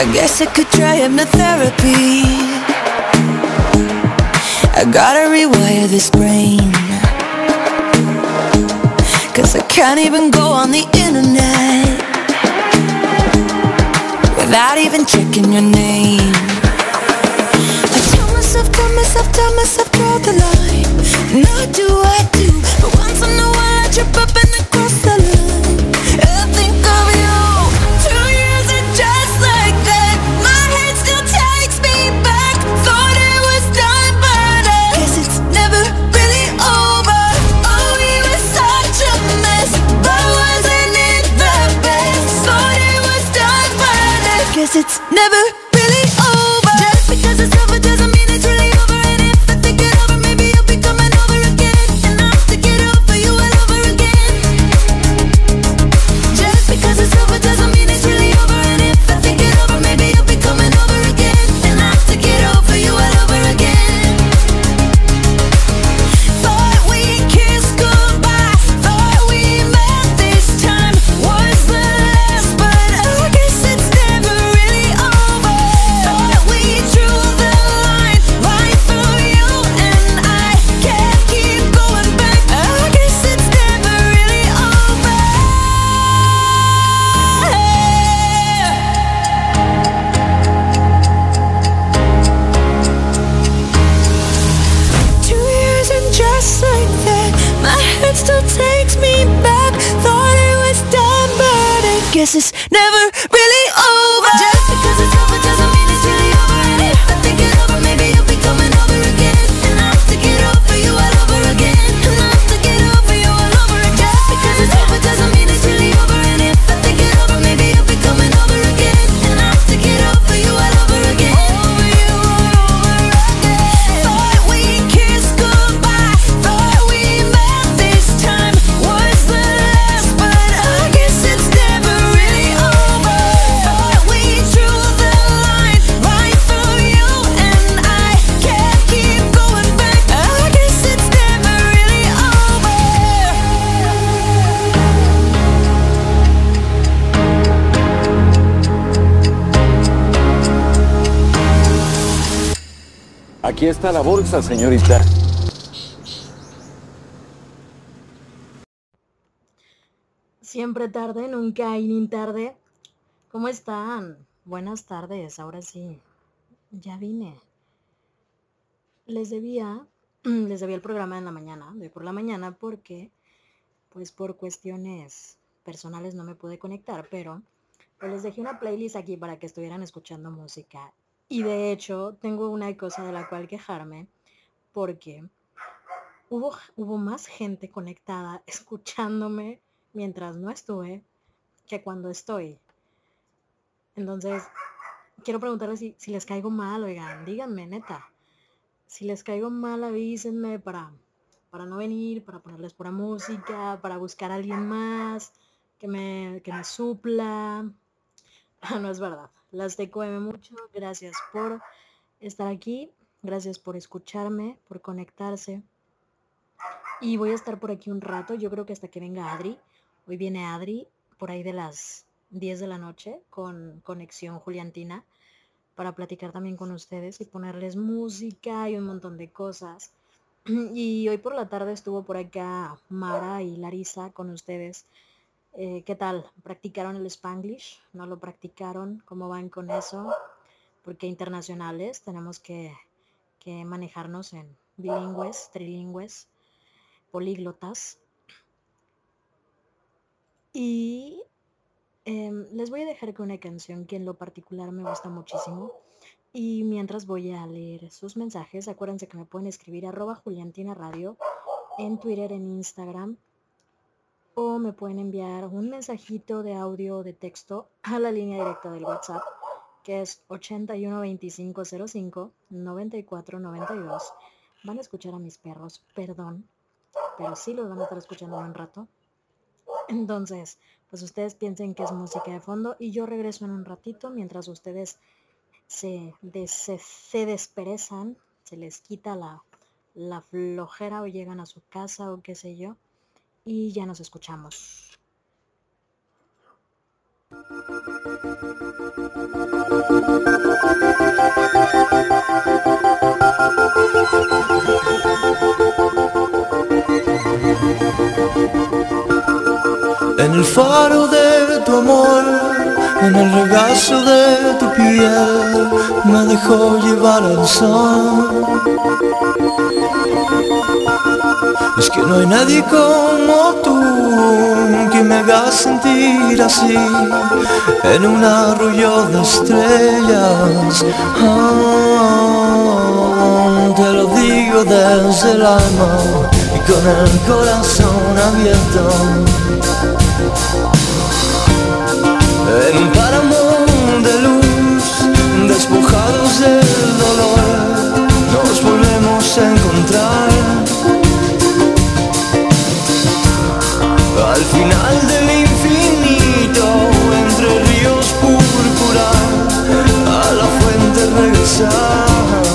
I guess I could try hypnotherapy. I gotta rewire this brain Cause I can't even go on the internet Without even checking your name. I tell myself, tell myself, tell myself, draw the line. Not do I Está la bolsa, señorita. Siempre tarde, nunca hay ni tarde. ¿Cómo están? Buenas tardes, ahora sí. Ya vine. Les debía, les debía el programa en la mañana, de por la mañana, porque, pues por cuestiones personales no me pude conectar, pero pues les dejé una playlist aquí para que estuvieran escuchando música. Y de hecho, tengo una cosa de la cual quejarme, porque hubo, hubo más gente conectada escuchándome mientras no estuve que cuando estoy. Entonces, quiero preguntarles si, si les caigo mal, oigan, díganme, neta. Si les caigo mal, avísenme para, para no venir, para ponerles pura música, para buscar a alguien más que me, que me supla. No es verdad. Las TQM mucho. Gracias por estar aquí. Gracias por escucharme, por conectarse. Y voy a estar por aquí un rato. Yo creo que hasta que venga Adri. Hoy viene Adri por ahí de las 10 de la noche con Conexión Juliantina para platicar también con ustedes y ponerles música y un montón de cosas. Y hoy por la tarde estuvo por acá Mara y Larisa con ustedes. Eh, ¿Qué tal? ¿Practicaron el Spanglish? ¿No lo practicaron? ¿Cómo van con eso? Porque internacionales tenemos que, que manejarnos en bilingües, trilingües, políglotas. Y em, les voy a dejar con una canción que en lo particular me gusta muchísimo. Y mientras voy a leer sus mensajes, acuérdense que me pueden escribir arroba Juliantina Radio en Twitter, en Instagram, o me pueden enviar un mensajito de audio o de texto a la línea directa del WhatsApp, que es 812505 9492. Van a escuchar a mis perros, perdón, pero sí los van a estar escuchando un rato. Entonces, pues ustedes piensen que es música de fondo y yo regreso en un ratito mientras ustedes se, se, desperezan, se les quita la, la flojera o llegan a su casa o qué sé yo, y ya nos escuchamos. En el faro de tu amor en el regazo de tu piel me dejó llevar al sol. Es que no hay nadie como tú que me haga sentir así en un arroyo de estrellas. Ah, te lo digo desde el alma y con el corazón abierto en un páramo de luz, despojados del dolor, nos volvemos a encontrar. Al final del infinito, entre ríos púrpura, a la fuente regresar.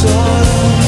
Soy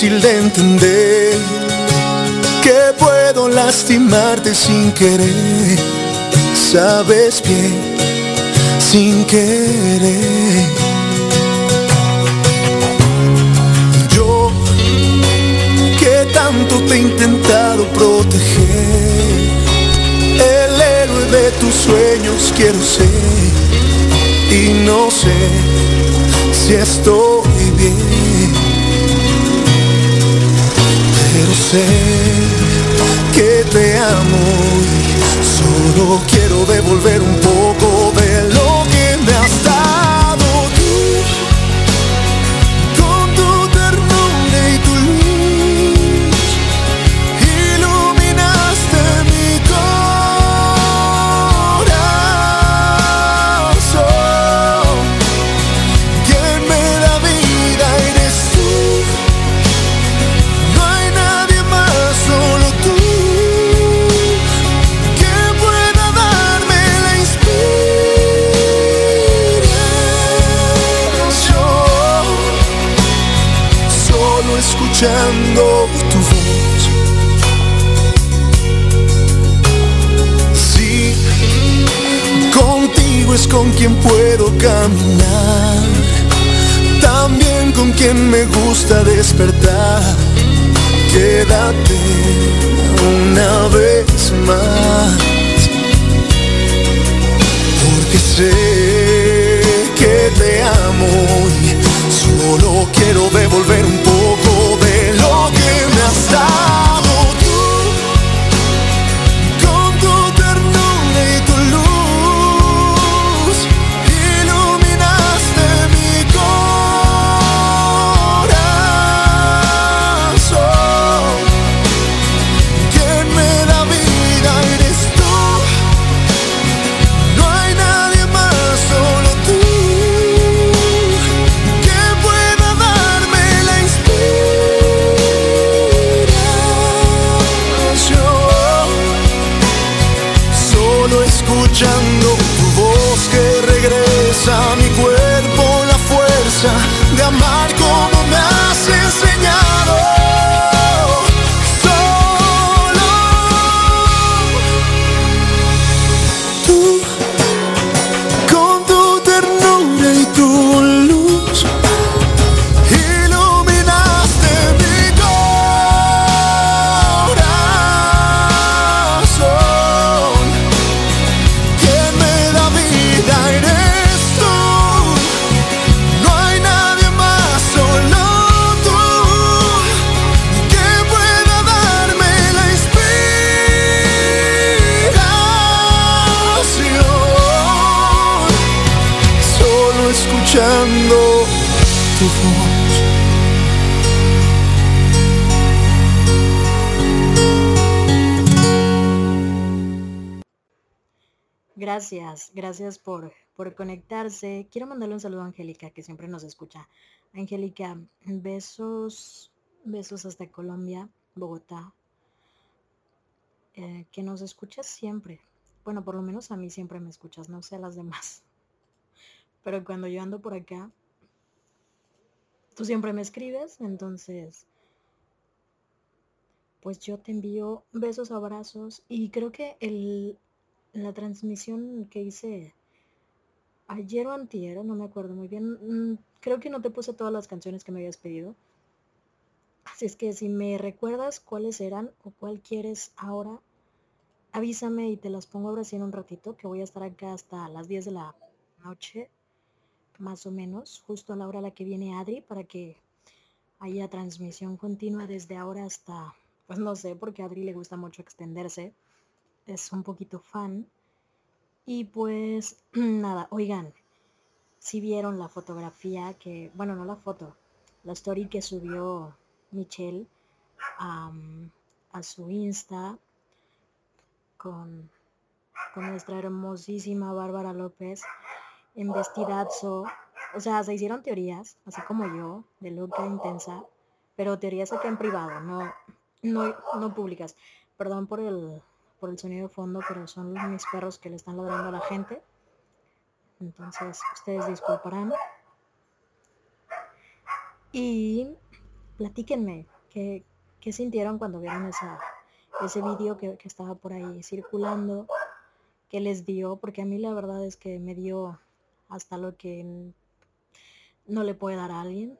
difícil de entender. ¿Qué puedo puedo lastimarte sin querer, sabes bien, sin querer. Yo que tanto te he intentado proteger, el héroe de tus sueños quiero ser y no sé si estoy quiero devolver un quien puedo caminar también con quien me gusta despertar. Quédate una vez más, porque sé que te amo y solo quiero devolver un poco Gracias, por, por conectarse. Quiero mandarle un saludo a Angélica, que siempre nos escucha. Angélica, besos, besos hasta Colombia, Bogotá. Eh, que nos escuchas siempre. Bueno, por lo menos a mí siempre me escuchas, no sé a las demás. Pero cuando yo ando por acá, tú siempre me escribes, entonces, pues yo te envío besos, abrazos y creo que el, la transmisión que hice ayer o antier, no me acuerdo muy bien, mm, creo que no te puse todas las canciones que me habías pedido. Así es que si me recuerdas cuáles eran o cuál quieres ahora, avísame y te las pongo ahora sí en un ratito, que voy a estar acá hasta las 10 de la noche, más o menos, justo a la hora a la que viene Adri, para que haya transmisión continua desde ahora hasta, pues no sé, porque Adri le gusta mucho extenderse, es un poquito fan. Y pues nada, oigan, si vieron la fotografía que, bueno, no la foto, la story que subió Michelle a su Insta con, con nuestra hermosísima Bárbara López en vestidazo. O sea, se hicieron teorías, así como yo, de loca intensa, pero teorías acá en privado, no, no, no públicas. Perdón por el, por el sonido de fondo, pero son mis perros que le están ladrando a la gente. Entonces, ustedes disculparán. Y platíquenme, ¿qué, qué sintieron cuando vieron esa, ese vídeo que, que estaba por ahí circulando, que les dio, porque a mí la verdad es que me dio hasta lo que no le puede dar a alguien.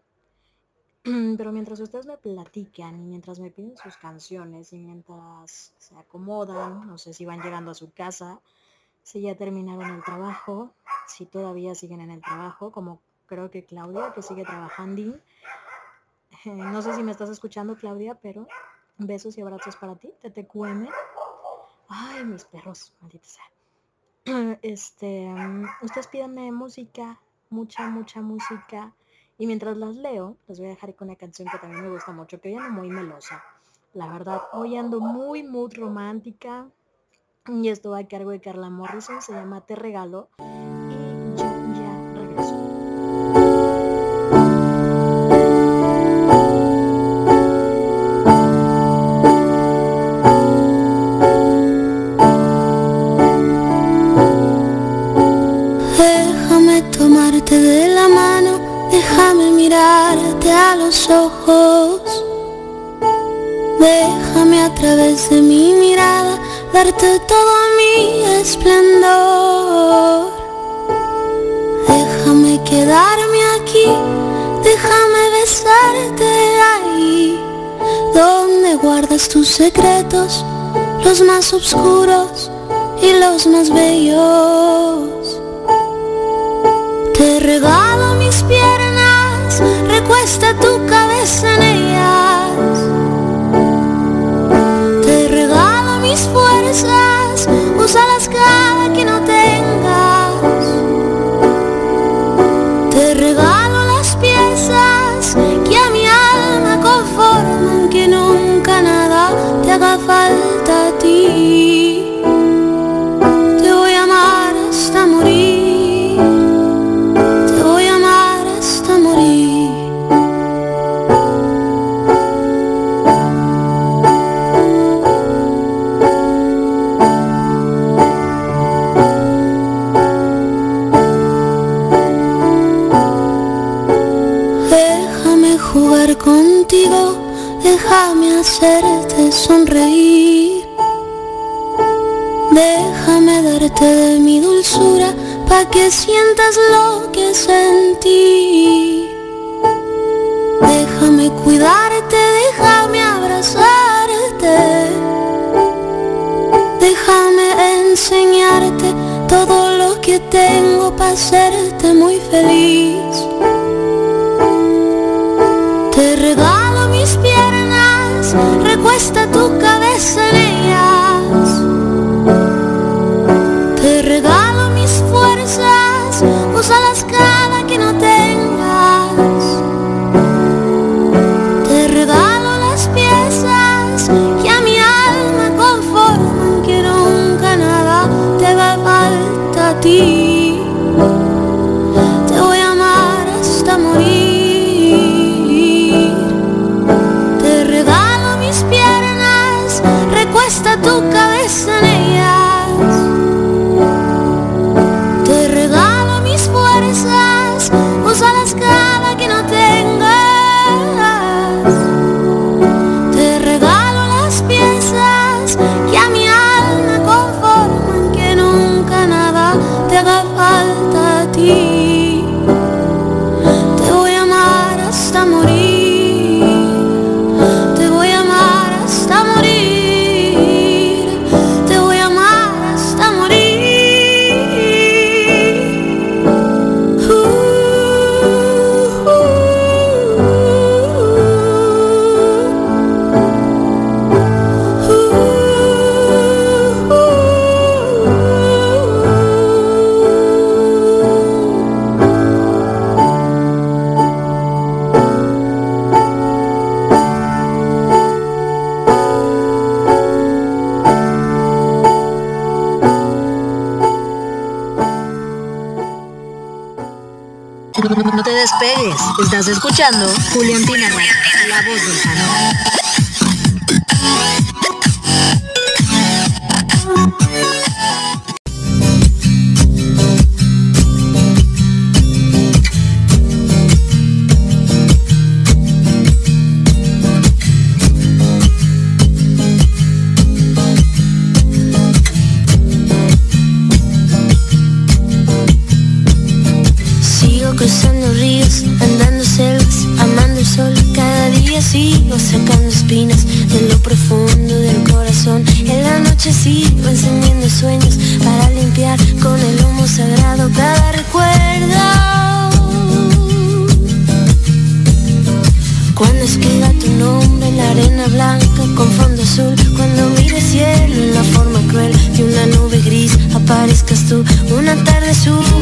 Pero mientras ustedes me platican y mientras me piden sus canciones y mientras se acomodan, no sé si van llegando a su casa, si ya terminaron el trabajo, si todavía siguen en el trabajo, como creo que Claudia, que sigue trabajando. no sé si me estás escuchando, Claudia, pero besos y abrazos para ti, TTQM. Ay, mis perros, maldita sea. Este, mm, ustedes pídanme música, mucha, mucha música. Y mientras las leo, les voy a dejar con una canción que también me gusta mucho, que ando muy melosa. La verdad, hoy ando muy, muy romántica. Y esto va a cargo de Carla Morrison, se llama Te Regalo. Ojos. Déjame a través de mi mirada darte todo mi esplendor. Déjame quedarme aquí, déjame besarte ahí, donde guardas tus secretos, los más oscuros y los más bellos. Te regalo mis piernas, recuesta tu cabeza en sonreír. Déjame darte de mi dulzura pa' que sientas lo que sentí. Déjame cuidarte, déjame abrazarte. Déjame enseñarte todo lo que tengo para hacerte muy feliz. Te regalo recuesta tu cabeza escuchando Julián Pinarra, la voz del canal. Una tarde subo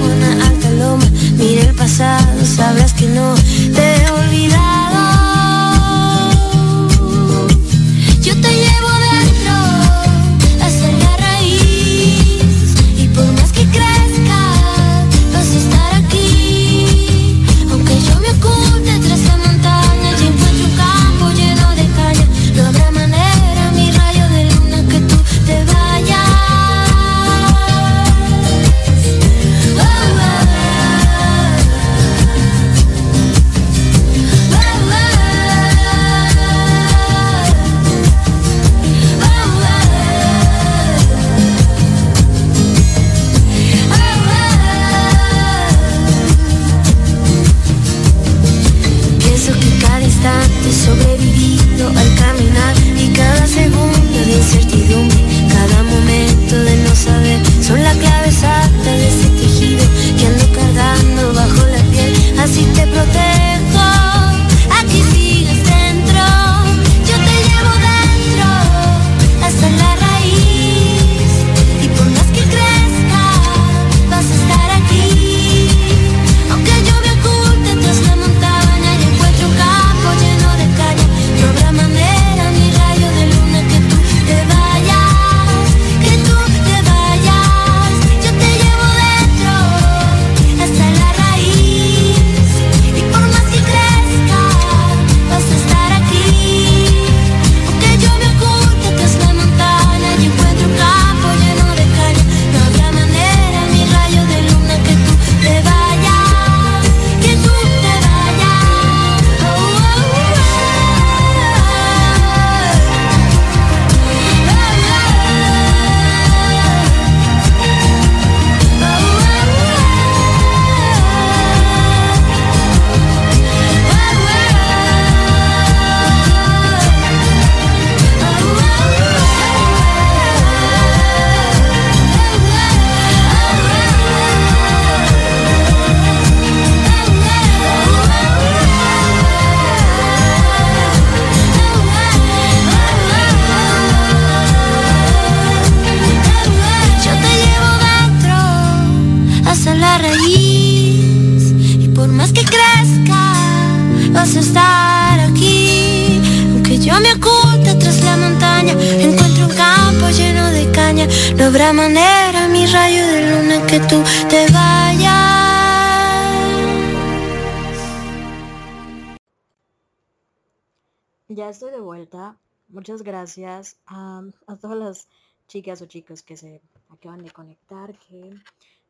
gracias a, todas las chicas o chicos que se acaban de conectar, que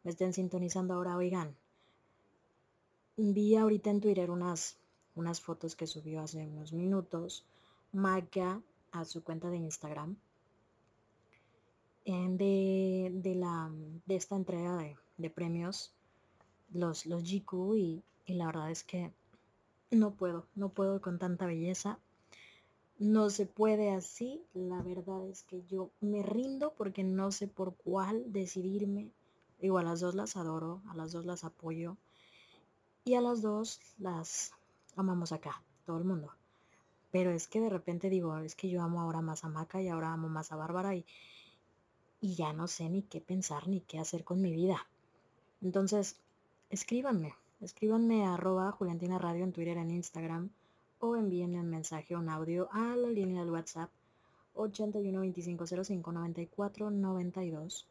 me estén sintonizando ahora. Oigan, vi ahorita en Twitter unas, unas fotos que subió hace unos minutos Maca a su cuenta de Instagram en de, de, la, de esta entrega de, de premios, los, los GQ, y la verdad es que no puedo, no puedo con tanta belleza. No se puede así. La verdad es que yo me rindo porque no sé por cuál decidirme. Digo, a las dos las adoro, a las dos las apoyo. Y a las dos las amamos acá, todo el mundo. Pero es que de repente digo, es que yo amo ahora más a Maca y ahora amo más a Bárbara y, y ya no sé ni qué pensar ni qué hacer con mi vida. Entonces, escríbanme, escríbanme a arroba Juliantina Radio en Twitter, en Instagram o envíenme un mensaje o un audio a la línea del WhatsApp 81 25 05 94 92.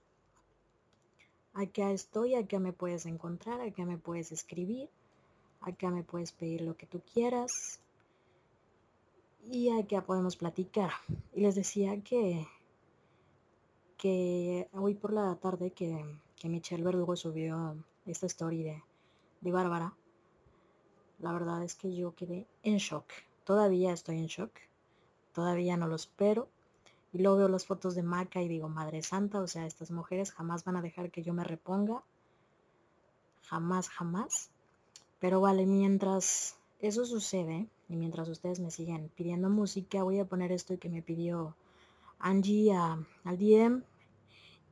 Acá estoy, acá me puedes encontrar, acá me puedes escribir, acá me puedes pedir lo que tú quieras y acá podemos platicar. Y les decía que, que hoy por la tarde que, que Michelle Verdugo subió esta story de, de Bárbara, la verdad es que yo quedé en shock. Todavía estoy en shock. Todavía no lo espero. Y luego veo las fotos de Maca y digo, Madre Santa, o sea, estas mujeres jamás van a dejar que yo me reponga. Jamás, jamás. Pero vale, mientras eso sucede, Y mientras ustedes me siguen pidiendo música, voy a poner esto que me pidió Angie al DM.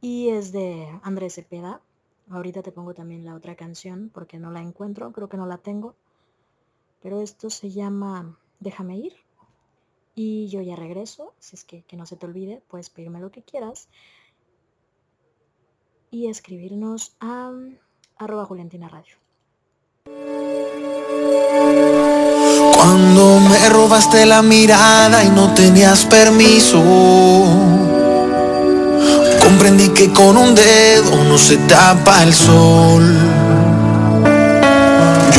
Y es de Andrés Cepeda. Ahorita te pongo también la otra canción porque no la encuentro, creo que no la tengo. Pero esto se llama Déjame ir. Y yo ya regreso, si es que, no se te olvide, puedes pedirme lo que quieras. Y escribirnos a arroba Juliantina Radio. Cuando me robaste la mirada y no tenías permiso, comprendí que con un dedo no se tapa el sol.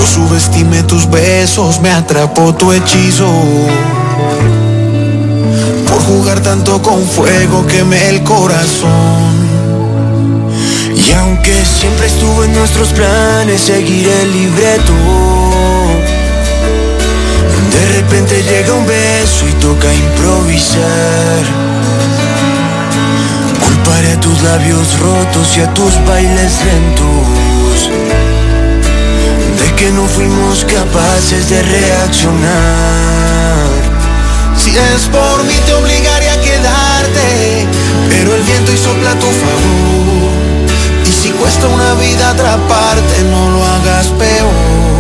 Yo subestimé tus besos, me atrapó tu hechizo. Por jugar tanto con fuego quemé el corazón. Y aunque siempre estuvo en nuestros planes seguir el libreto, de repente llega un beso y toca improvisar. Culparé a tus labios rotos y a tus bailes lentos que no fuimos capaces de reaccionar. Si es por mí te obligaría a quedarte, pero el viento y sopla a tu favor. Y si cuesta una vida atraparte, no lo hagas peor.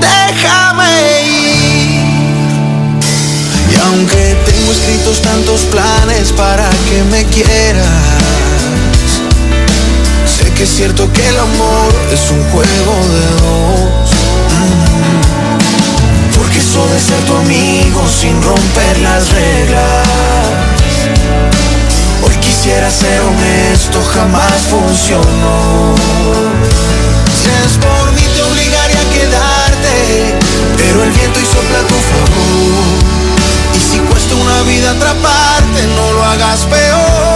Déjame ir. Y aunque tengo escritos tantos planes para que me quieras, sé que es cierto que el amor es un juego de dos. Mm. Porque eso ser tu amigo sin romper las reglas. Hoy quisiera ser honesto, jamás funcionó. Si es por mí te obligaría a quedarte, pero el viento y sopla a tu favor. Y si cuesta una vida atraparte, no lo hagas peor.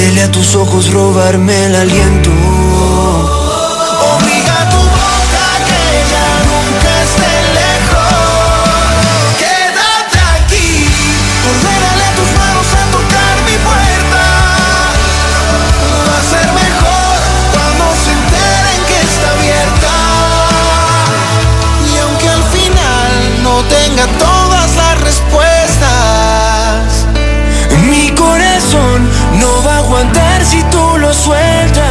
Permítele a tus ojos robarme el aliento. Obliga a tu boca que ya nunca esté lejos. Quédate aquí. Ordénale a tus manos a tocar mi puerta. Va a ser mejor cuando se enteren que está abierta. Y aunque al final no tenga todas las respuestas, si tú lo sueltas.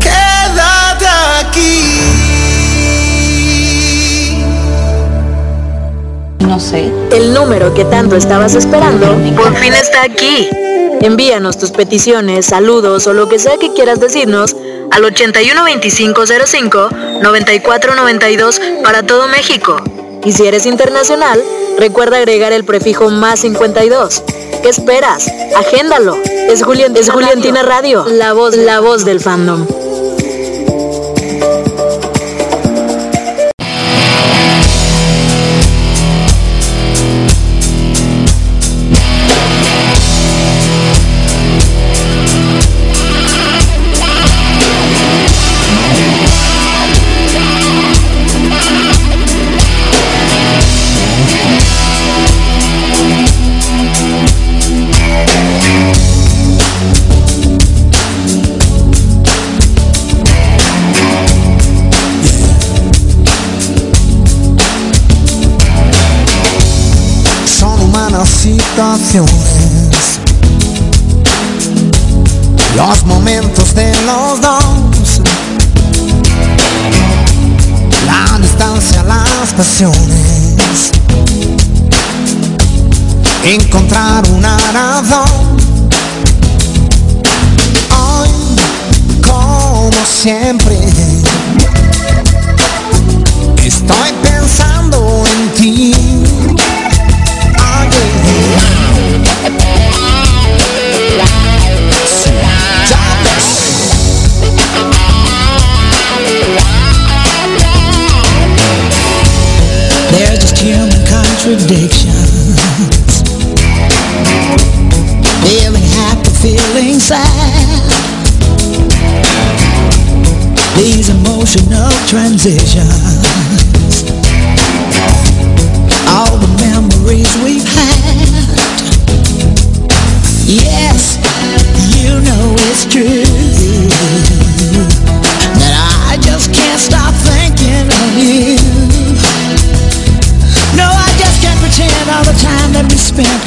Quédate aquí. No sé. El número que tanto estabas esperando por fin está aquí. Envíanos tus peticiones, saludos o lo que sea que quieras decirnos al 812505 9492 para todo México. Y si eres internacional, recuerda agregar el prefijo más 52. ¿Qué esperas? Agéndalo. Es, Julián, es Juliantina Radio, la voz, la voz del fandom. Los momentos de los dos, la distancia, las pasiones, encontrar una razón. Hoy, como siempre, estoy pensando en ti. Contradictions. Feeling happy, feeling sad. These emotional transitions.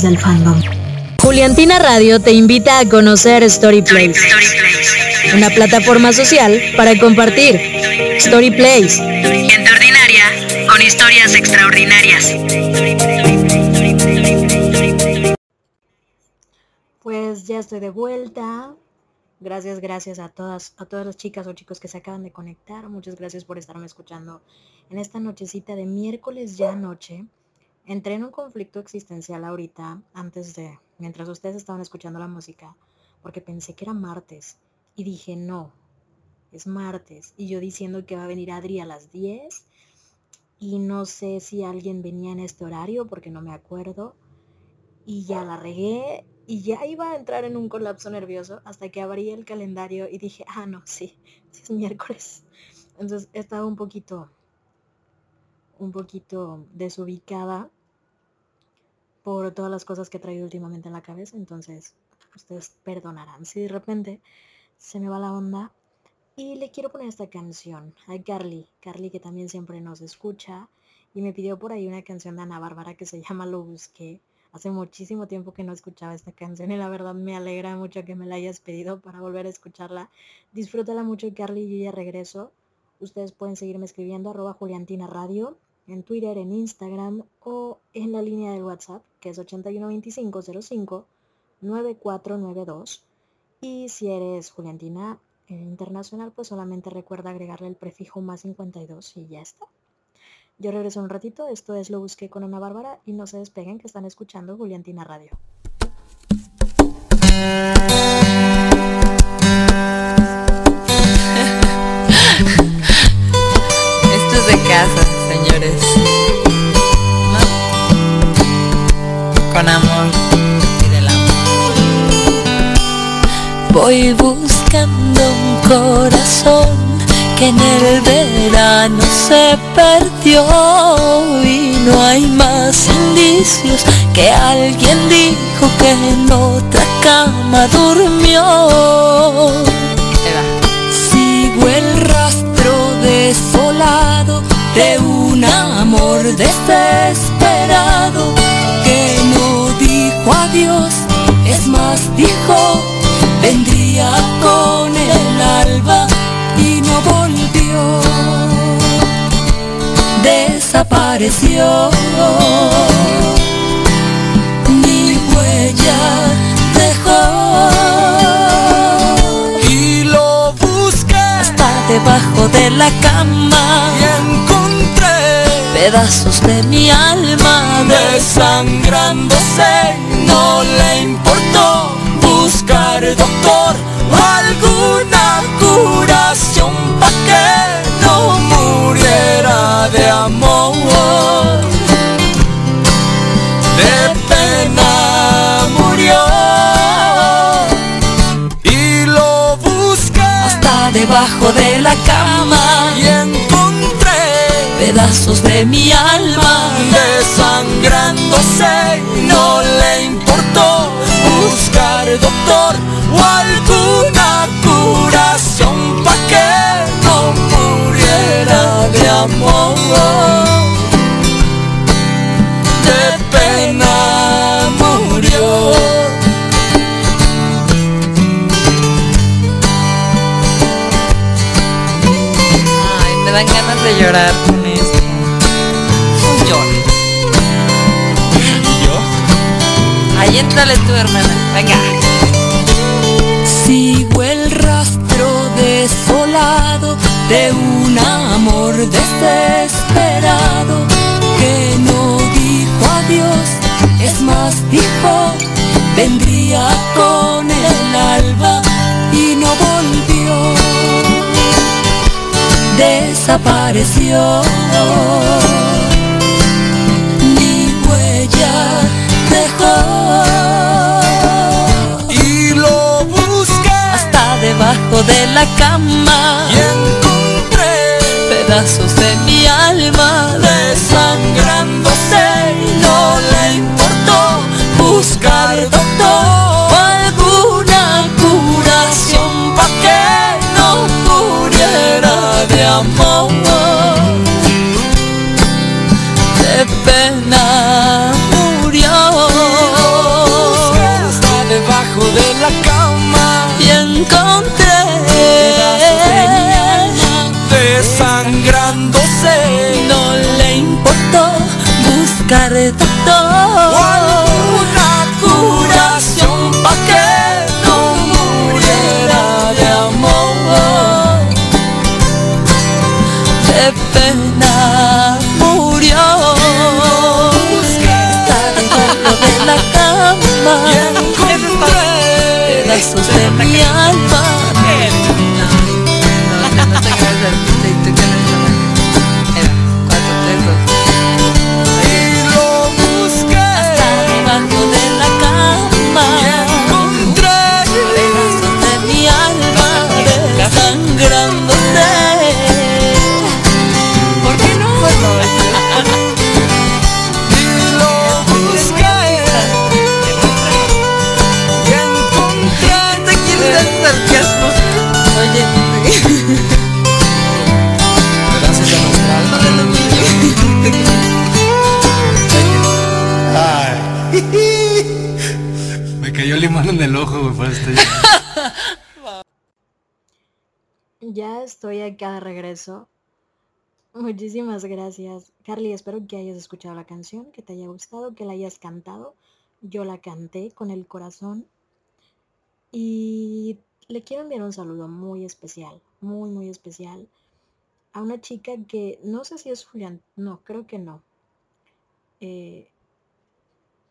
Del fandom. Juliantina Radio te invita a conocer StoryPlace, una plataforma social para compartir. StoryPlace. Gente ordinaria con historias extraordinarias. Pues ya estoy de vuelta. Gracias, gracias a todas, a todas las chicas o chicos que se acaban de conectar. Muchas gracias por estarme escuchando en esta nochecita de miércoles ya noche. Entré en un conflicto existencial ahorita, antes de, mientras ustedes estaban escuchando la música, porque pensé que era martes. Y dije, no, es martes. Y yo diciendo que va a venir Adri a las 10. Y no sé si alguien venía en este horario, porque no me acuerdo. y ya la regué y ya iba a entrar en un colapso nervioso hasta que abrí el calendario y dije, ah, no, sí, sí es miércoles. Entonces estaba un poquito, un poquito desubicada por todas las cosas que he traído últimamente en la cabeza. Entonces, ustedes perdonarán si de repente se me va la onda. Y le quiero poner esta canción a Carly, Carly que también siempre nos escucha y me pidió por ahí una canción de Ana Bárbara que se llama Lo Busqué. Hace muchísimo tiempo que no escuchaba esta canción y la verdad me alegra mucho que me la hayas pedido para volver a escucharla. Disfrútala mucho Carly, yo ya regreso. Ustedes pueden seguirme escribiendo arroba Juliantina Radio en Twitter, en Instagram o en la línea del WhatsApp que es 812505 9492. Y si eres Juliantina eh, internacional, pues solamente recuerda agregarle el prefijo más 52 y ya está. Yo regreso un ratito, esto es Lo Busqué con Ana Bárbara y no se despeguen que están escuchando Juliantina Radio. Esto es de casa, Con amor y del amor. Voy buscando un corazón que en el verano se perdió y no hay más indicios que alguien dijo que en otra cama durmió. Amor desesperado que no dijo adiós, es más dijo vendría con el alba y no volvió, desapareció. Ni huella dejó Y lo busqué. Hasta debajo de la cama. Y pedazos de mi alma desangrándose. No le importó buscar doctor o alguna curación pa' que no muriera de amor. De pena murió y lo busqué hasta debajo de la cama y pedazos de mi alma. Desangrándose no le importó buscar doctor o alguna curación pa' que no muriera de amor. De pena murió. Ay, me dan ganas de llorar Ahí entrale tú, hermana. Venga. Sigo el rastro desolado de un amor desesperado que no dijo adiós, es más dijo vendría con el alba y no volvió, desapareció. Debajo de la cama. Y encontré pedazos de mi alma de Ya estoy acá de regreso. Muchísimas gracias. Carly, espero que hayas escuchado la canción, que te haya gustado, que la hayas cantado. Yo la canté con el corazón. Y le quiero enviar un saludo muy especial, muy, muy especial a una chica que no sé si es Julián, no, creo que no. Eh,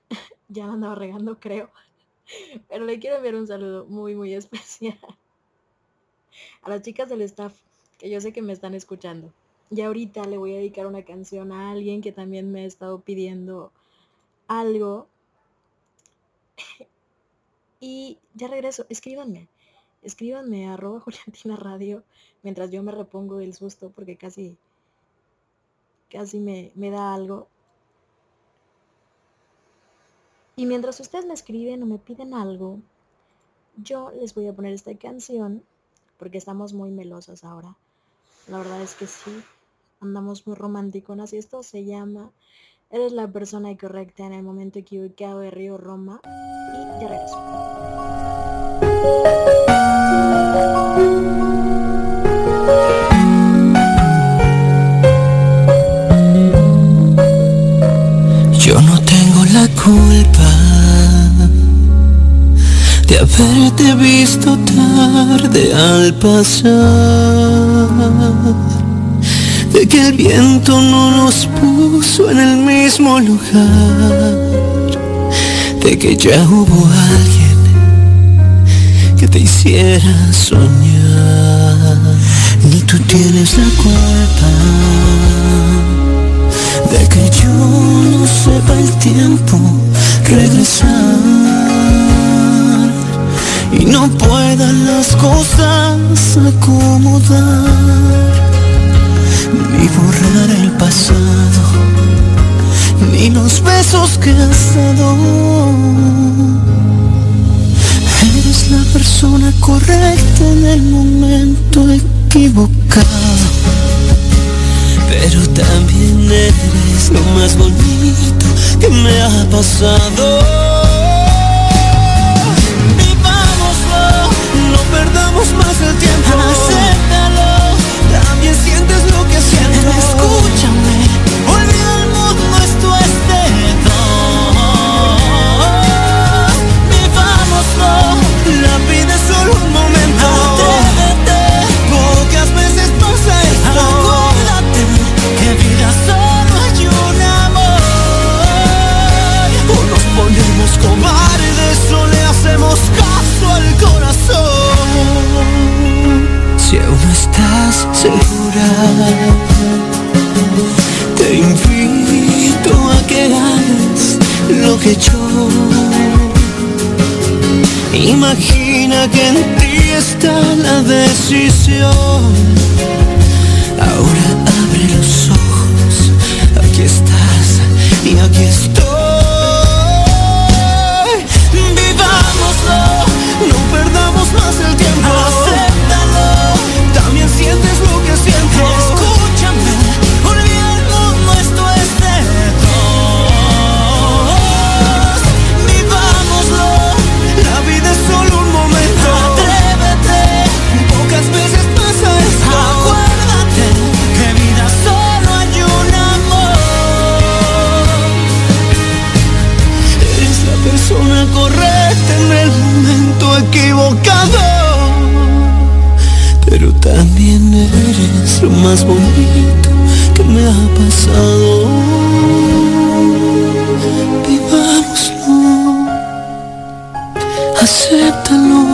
ya la andaba regando, creo. Pero le quiero enviar un saludo muy, muy especial a las chicas del staff, que yo sé que me están escuchando. Y ahorita le voy a dedicar una canción a alguien que también me ha estado pidiendo algo. Y ya regreso, escríbanme. Escríbanme a arroba Juliantina Radio mientras yo me repongo del susto porque casi, casi me, me da algo. Y mientras ustedes me escriben o me piden algo, yo les voy a poner esta canción porque estamos muy melosas ahora. La verdad es que sí, andamos muy románticos y esto se llama Eres la persona correcta en el momento equivocado de Río Roma y ya regreso. Culpa de haberte visto tarde al pasar, de que el viento no nos puso en el mismo lugar, de que ya hubo alguien que te hiciera soñar, ni tú tienes la culpa de que yo no sepa el tiempo regresar y no puedan las cosas acomodar ni borrar el pasado ni los besos que has dado. Eres la persona correcta en el momento equivocado pero también eres lo más bonito que me ha pasado. Vivámoslo, no perdamos más el tiempo. Acéptalo, también sientes te invito a que hagas lo que yo. Imagina que en ti está la decisión. Ahora abre los ojos, aquí estás y aquí estoy. Equivocado. Pero también eres lo más bonito que me ha pasado. Vivámoslo, acéptalo.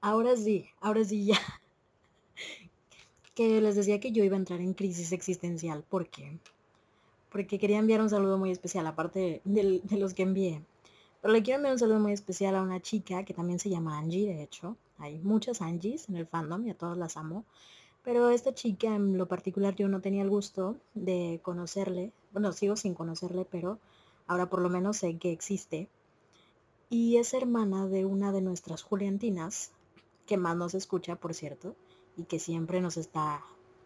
Ahora sí, ahora sí ya. Que les decía que yo iba a entrar en crisis existencial. ¿Por qué? Porque quería enviar un saludo muy especial, aparte de, los que envié. Pero le quiero enviar un saludo muy especial a una chica que también se llama Angie, de hecho. Hay muchas Angies en el fandom y a todas las amo. Pero esta chica en lo particular yo no tenía el gusto de conocerle. Bueno, sigo sin conocerle, pero ahora por lo menos sé que existe. Y es hermana de una de nuestras Juliantinas, que más nos escucha, por cierto, y que siempre nos está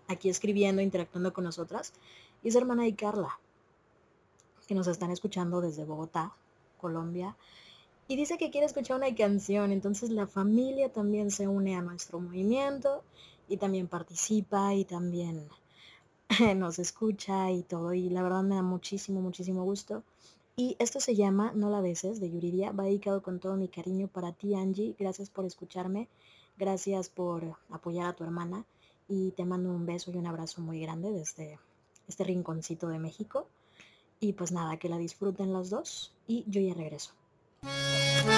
aquí escribiendo, interactuando con nosotras. Y es hermana de Carla, que nos están escuchando desde Bogotá, Colombia. Y dice que quiere escuchar una canción, entonces la familia también se une a nuestro movimiento y también participa y también nos escucha y todo. Y la verdad me da muchísimo, muchísimo gusto. Y esto se llama No la beses de Yuridia. Va dedicado con todo mi cariño para ti, Angie. Gracias por escucharme. Gracias por apoyar a tu hermana. Y te mando un beso y un abrazo muy grande desde este rinconcito de México. Y pues nada, que la disfruten las dos. Y yo ya regreso. Sé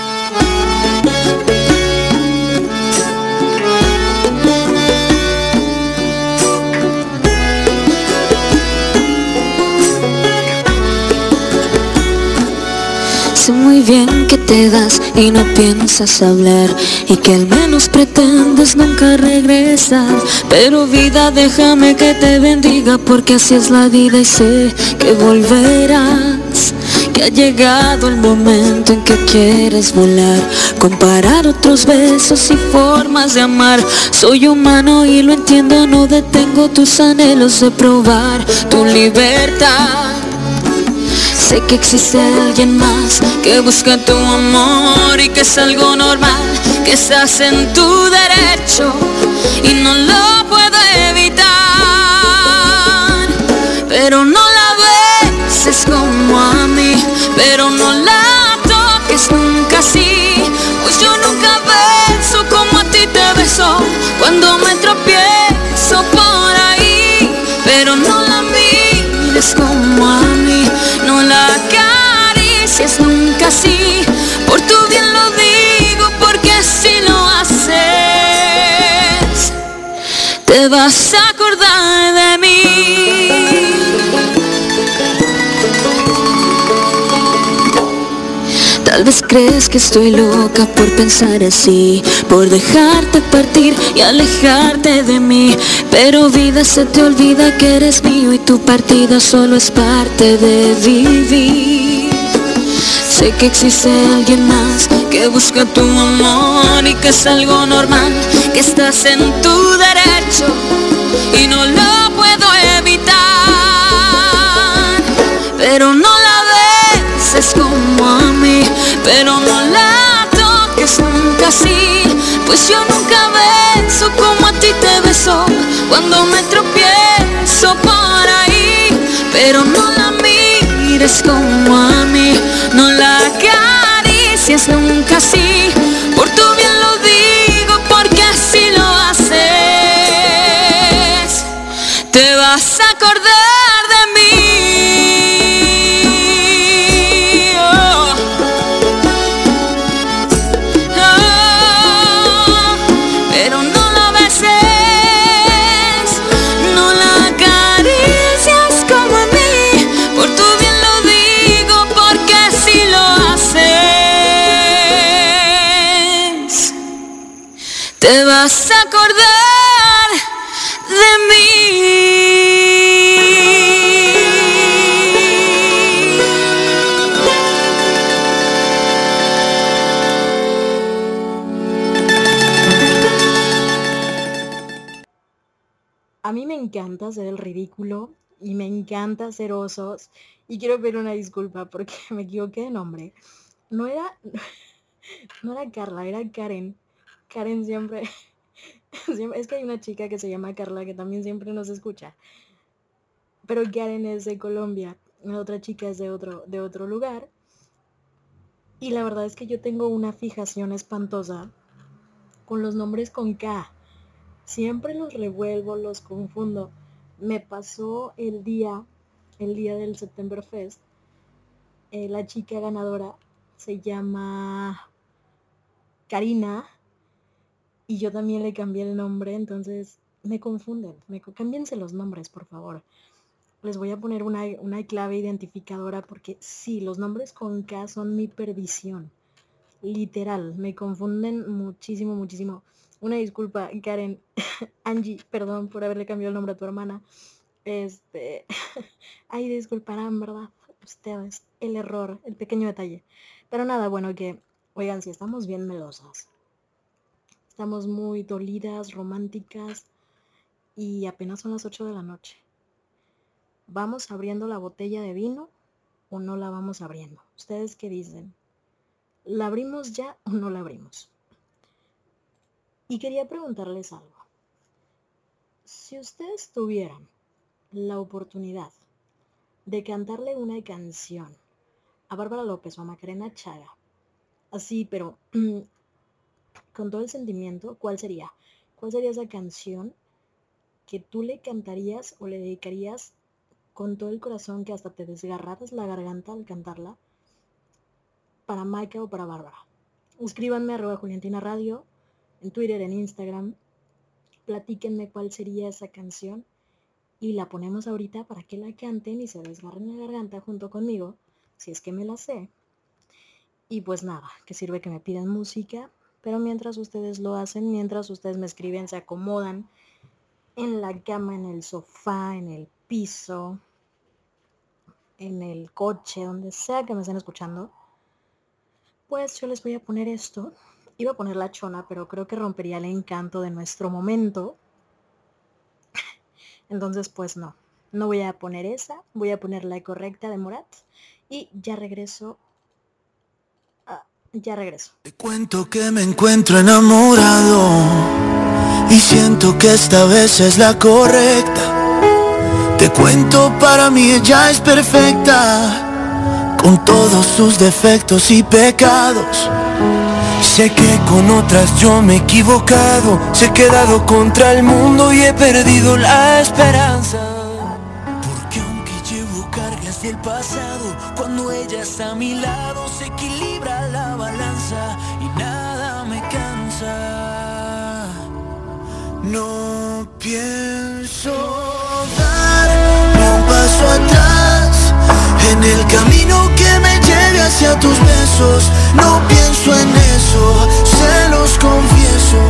muy bien que te das y no piensas hablar y que al menos pretendes nunca regresar. Pero vida, déjame que te bendiga porque así es la vida y sé que volverás. Que ha llegado el momento en que quieres volar, comparar otros besos y formas de amar. Soy humano y lo entiendo, no detengo tus anhelos de probar tu libertad. Sé que existe alguien más que busca tu amor y que es algo normal, que estás en tu derecho y no lo puedo evitar. Pero no cuando me tropiezo por ahí, pero no la mires como a mí, no la acaricias nunca así, por tu bien lo digo porque así lo haces, te vas a Tal vez crees que estoy loca por pensar así, por dejarte partir y alejarte de mí. Pero vida se te olvida que eres mío y tu partida solo es parte de vivir. Sé que existe alguien más que busca tu amor y que es algo normal, que estás en tu derecho y no lo puedo evitar. Pero no pero no la toques nunca así, pues yo nunca beso como a ti te beso cuando me tropiezo por ahí, pero no la mires como a mí, no la acaricias nunca así, por tu bien Te vas a acordar de mí. A mí me encanta hacer el ridículo y me encanta hacer osos. Y quiero pedir una disculpa porque me equivoqué de nombre. No era, no era Carla, era Karen. Karen siempre, siempre- es que hay una chica que se llama Carla que también siempre nos escucha. Pero Karen es de Colombia, la otra chica es de otro, de otro lugar. Y la verdad es que yo tengo una fijación espantosa con los nombres con K. Siempre los revuelvo, los confundo. Me pasó el día, el día del September Fest. eh, la chica ganadora se llama Karina y yo también le cambié el nombre, entonces me confunden. Me, cámbiense los nombres, por favor. Les voy a poner una, una clave identificadora porque sí, los nombres con K son mi perdición. Literal, me confunden muchísimo, muchísimo. Una disculpa, Karen, Angie, perdón por haberle cambiado el nombre a tu hermana. Este, ay, disculparán, ¿verdad? Ustedes, el error, el pequeño detalle. Pero nada, bueno, que, oigan, si estamos bien melosas. Estamos muy dolidas, románticas y apenas son las 8 de la noche. ¿Vamos abriendo la botella de vino o no la vamos abriendo? ¿Ustedes qué dicen? ¿La abrimos ya o no la abrimos? Y quería preguntarles algo. Si ustedes tuvieran la oportunidad de cantarle una canción a Bárbara López o a Macarena Chaga, así, pero con todo el sentimiento, ¿cuál sería? ¿Cuál sería esa canción que tú le cantarías o le dedicarías con todo el corazón que hasta te desgarraras la garganta al cantarla para Maika o para Bárbara? Escríbanme a Juliantina Radio en Twitter, en Instagram. Platíquenme cuál sería esa canción y la ponemos ahorita para que la canten y se desgarren la garganta junto conmigo, si es que me la sé. Y pues nada, que sirve que me pidan música, pero mientras ustedes lo hacen, mientras ustedes me escriben, se acomodan en la cama, en el sofá, en el piso, en el coche, donde sea que me estén escuchando, pues yo les voy a poner esto Iba a poner la chona, pero creo que rompería el encanto de nuestro momento. Entonces, pues no. No voy a poner esa, voy a poner la correcta de Morat. Y ya regreso. Ya regreso. Te cuento que me encuentro enamorado. Y siento que esta vez es la correcta. Te cuento, para mí ella es perfecta. Con todos sus defectos y pecados. Sé que con otras yo me he equivocado, se he quedado contra el mundo y he perdido la esperanza. Porque aunque llevo cargas del pasado, cuando ella está a mi lado se equilibra No pienso dar un paso atrás en el camino que me lleve hacia tus besos. No pienso en eso, se los confieso.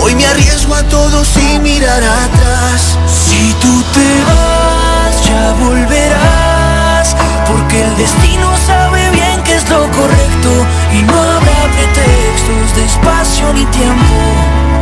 Hoy me arriesgo a todo sin mirar atrás. Si tú te vas, ya volverás. Porque el destino sabe bien que es lo correcto. Y no habrá pretextos de espacio ni tiempo.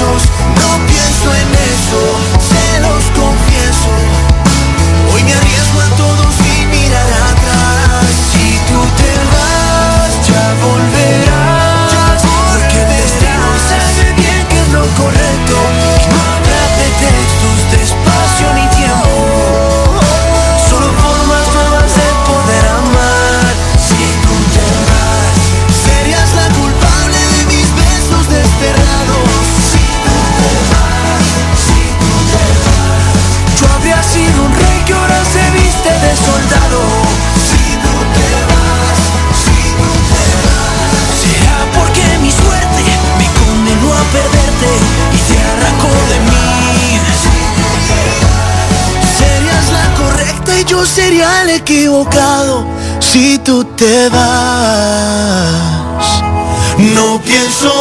No pienso en sería el equivocado si tú te vas. No pienso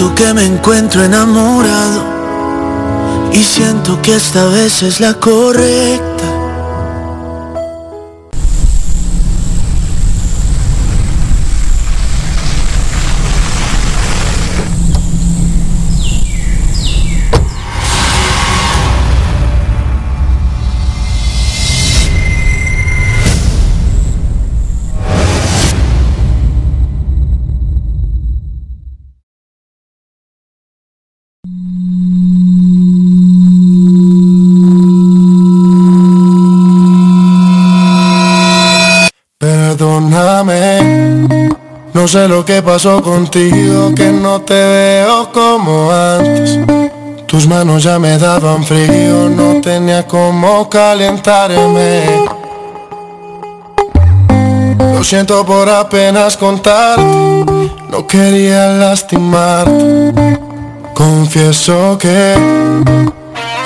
Que me encuentro enamorado y siento que esta vez es la correcta. Sé lo que pasó contigo, que no te veo como antes. Tus manos ya me daban frío, no tenía como calentarme. Lo siento por apenas contarte, no quería lastimarte. Confieso que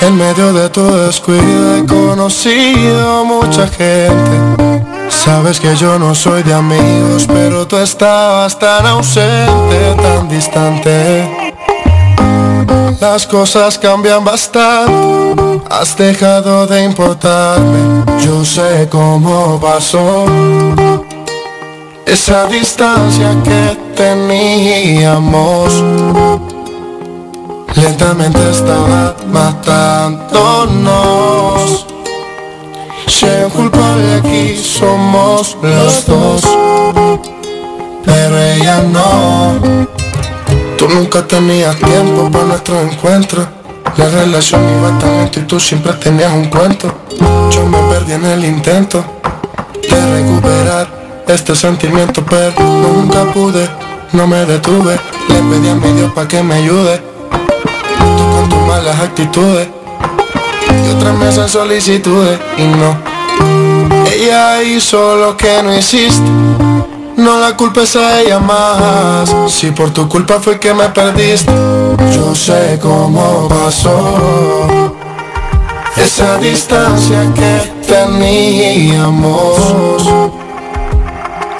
en medio de tu descuido he conocido mucha gente. Sabes que yo no soy de amigos, pero tú estabas tan ausente, tan distante. Las cosas cambian bastante, has dejado de importarme. Yo sé cómo pasó esa distancia que teníamos. Lentamente estaba matándonos. Un culpable aquí somos los dos. Pero ella no. Tú nunca tenías tiempo para nuestro encuentro. La relación iba tan lento y tú siempre tenías un cuento. Yo me perdí en el intento De recuperar este sentimiento Pero nunca pude, no me detuve. Le pedí a mi Dios pa' que me ayude. Tú con tus malas actitudes y otras mesas solicitudes y no. Ella hizo lo que no hiciste. No la culpes a ella más. Si por tu culpa fue que me perdiste Yo sé cómo pasó. Esa distancia que teníamos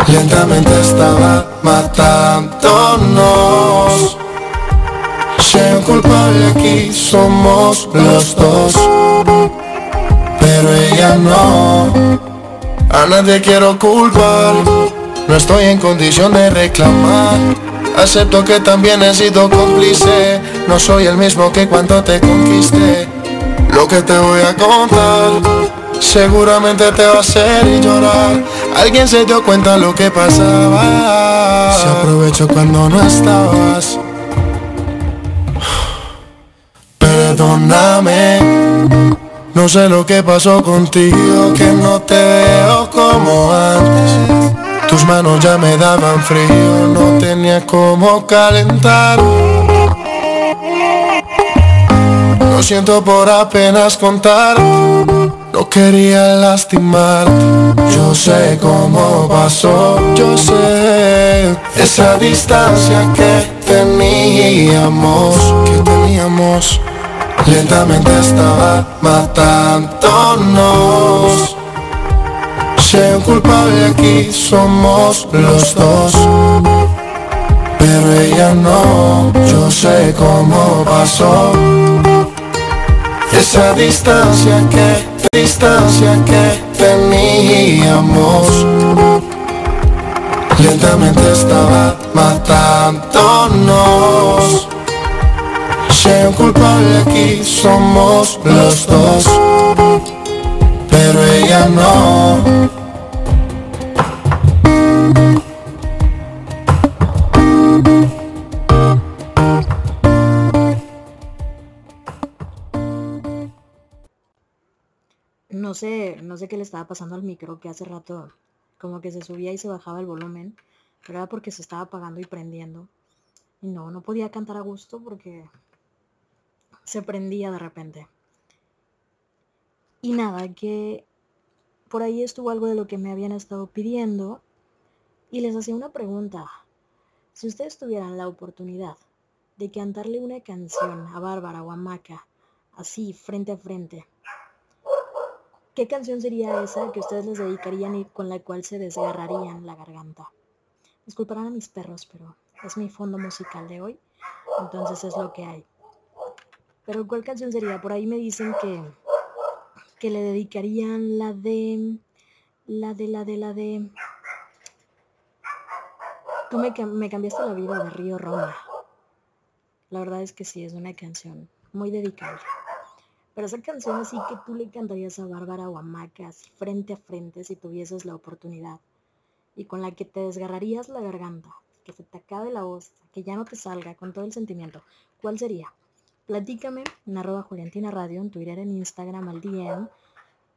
Lentamente estaba matándonos un culpable aquí somos los dos Pero ella no. A nadie quiero culpar No estoy en condición de reclamar. Acepto que también he sido cómplice No soy el mismo que cuando te conquisté. Lo que te voy a contar Seguramente te va a hacer llorar. Alguien se dio cuenta lo que pasaba. Se aprovechó cuando no estabas Perdóname, no sé lo que pasó contigo, que no te veo como antes. Tus manos ya me daban frío, no tenía como calentar. Lo siento por apenas contar, no quería lastimarte. Yo sé cómo pasó, yo sé esa distancia que teníamos, que teníamos. Lentamente estaba matándonos. Si hay un culpable aquí somos los dos. Pero ella no, yo sé cómo pasó. Esa distancia que, distancia que teníamos. Lentamente estaba matándonos un culpable aquí somos los dos Pero ella no No sé, no sé qué le estaba pasando al micro, que hace rato como que se subía y se bajaba el volumen, pero era porque se estaba apagando y prendiendo. Y no, no podía cantar a gusto porque se prendía de repente. Y nada, que por ahí estuvo algo de lo que me habían estado pidiendo y les hacía una pregunta. Si ustedes tuvieran la oportunidad de cantarle una canción a Bárbara o a Maca, así, frente a frente, ¿qué canción sería esa que ustedes les dedicarían y con la cual se desgarrarían la garganta? Disculparán a mis perros, pero es mi fondo musical de hoy. Entonces es lo que hay. Pero ¿cuál canción sería? Por ahí me dicen que, que le dedicarían la de... La de, la de, la de... Tú me, me cambiaste la vida de Río Roma. La verdad es que sí, es una canción muy dedicable. Pero esa canción así que tú le cantarías a Bárbara o a Maca, así frente a frente, si tuvieses la oportunidad. Y con la que te desgarrarías la garganta, que se te acabe la voz, que ya no te salga con todo el sentimiento. ¿Cuál sería? Platícame en arroba Juliantina Radio, en Twitter, en Instagram, al DM.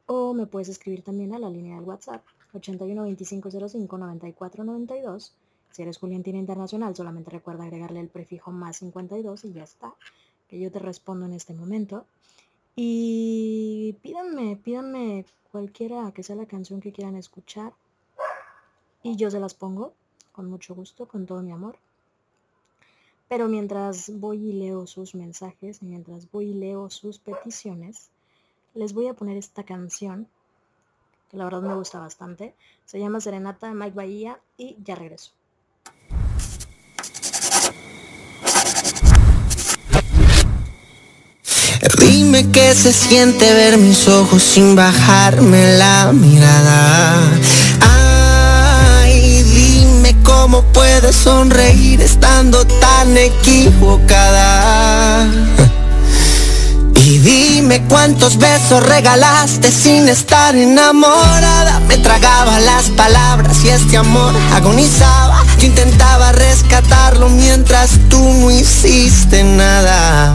O me puedes escribir también a la línea del WhatsApp, 81 25 05 94 92. Si eres Juliantina Internacional, solamente recuerda agregarle el prefijo más 52 y ya está. Que yo te respondo en este momento. Y pídanme, pídanme cualquiera que sea la canción que quieran escuchar. Y yo se las pongo con mucho gusto, con todo mi amor. Pero mientras voy y leo sus mensajes, mientras voy y leo sus peticiones, les voy a poner esta canción, que la verdad me gusta bastante. Se llama Serenata de Mike Bahía y ya regreso. Dime qué se siente ver mis ojos sin bajarme la mirada. Cómo puedes sonreír estando tan equivocada. Y dime cuántos besos regalaste sin estar enamorada. Me tragaba las palabras y este amor agonizaba. Yo intentaba rescatarlo mientras tú no hiciste nada.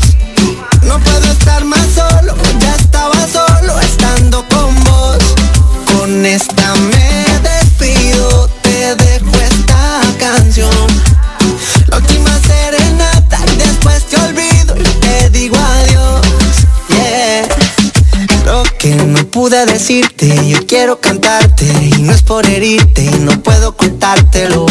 No puedo estar más solo, ya estaba solo estando con vos. Con esta me despido, te dejo esta canción. La última serenata después te olvido y te digo adiós. Yeah. Lo que no pude decirte, yo quiero cantarte y no es por herirte, no puedo contártelo.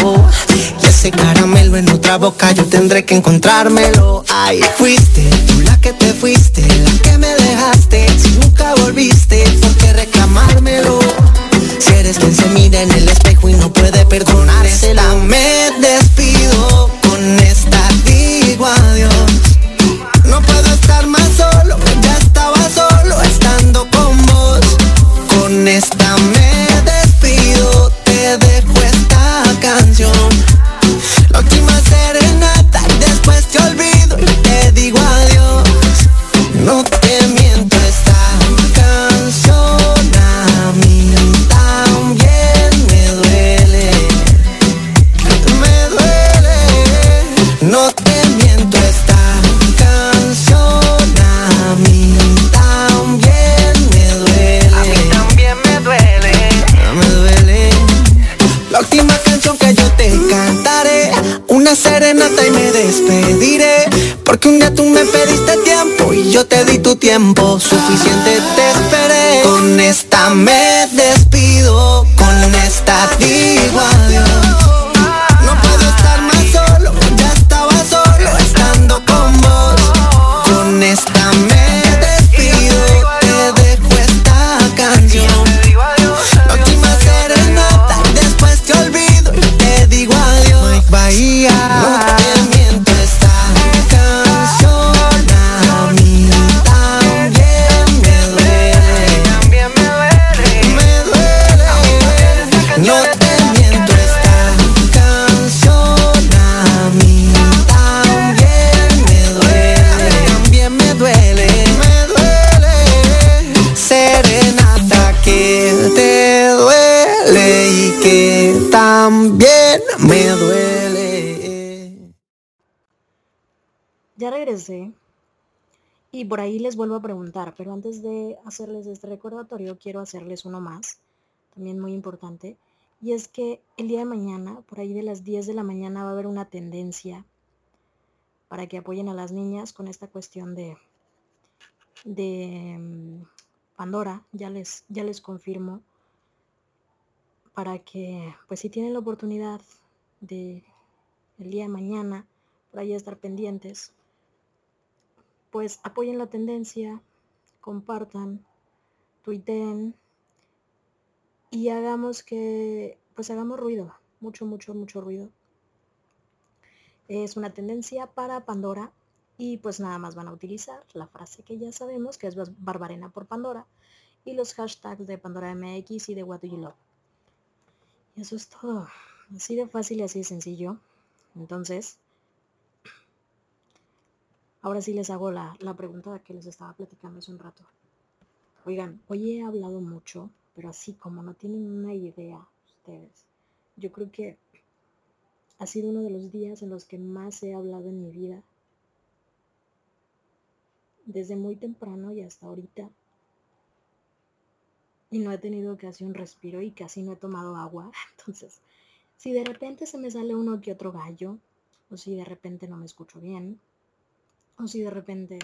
Ese caramelo en otra boca yo tendré que encontrármelo. Ay, fuiste tú la que te fuiste, la que me dejaste. Si nunca volviste, ¿por qué reclamármelo? Si eres quien se mira en el espejo y no puede perdonársela, me despido. Con esta digo adiós. No puedo estar más solo, ya estaba solo estando con vos. Con esta Porque un día tú me pediste tiempo y yo te di tu tiempo, suficiente te esperé. Con esta me despido, con esta digo adiós. También me duele. Ya regresé. Y por ahí les vuelvo a preguntar, pero antes de hacerles este recordatorio, quiero hacerles uno más, también muy importante. Y es que el día de mañana, por ahí de las 10 de la mañana, va a haber una tendencia para que apoyen a las niñas con esta cuestión de, de mm, Pandora, ya les, ya les confirmo, para que, pues si tienen la oportunidad de el día de mañana, por ahí estar pendientes, pues apoyen la tendencia, compartan, tuiteen y hagamos que, pues hagamos ruido, mucho, mucho, mucho ruido. Es una tendencia para Pandora y pues nada más van a utilizar la frase que ya sabemos que es Barbarena por Pandora y los hashtags de Pandora MX y de What Do You Love. Y eso es todo. Así de fácil y así de sencillo. Entonces, ahora sí les hago la, la pregunta que les estaba platicando hace un rato. Oigan, hoy he hablado mucho, pero así como no tienen una idea ustedes. Yo creo que ha sido uno de los días en los que más he hablado en mi vida. Desde muy temprano y hasta ahorita. Y no he tenido casi un respiro y casi no he tomado agua. Entonces, si de repente se me sale uno que otro gallo, o si de repente no me escucho bien, o si de repente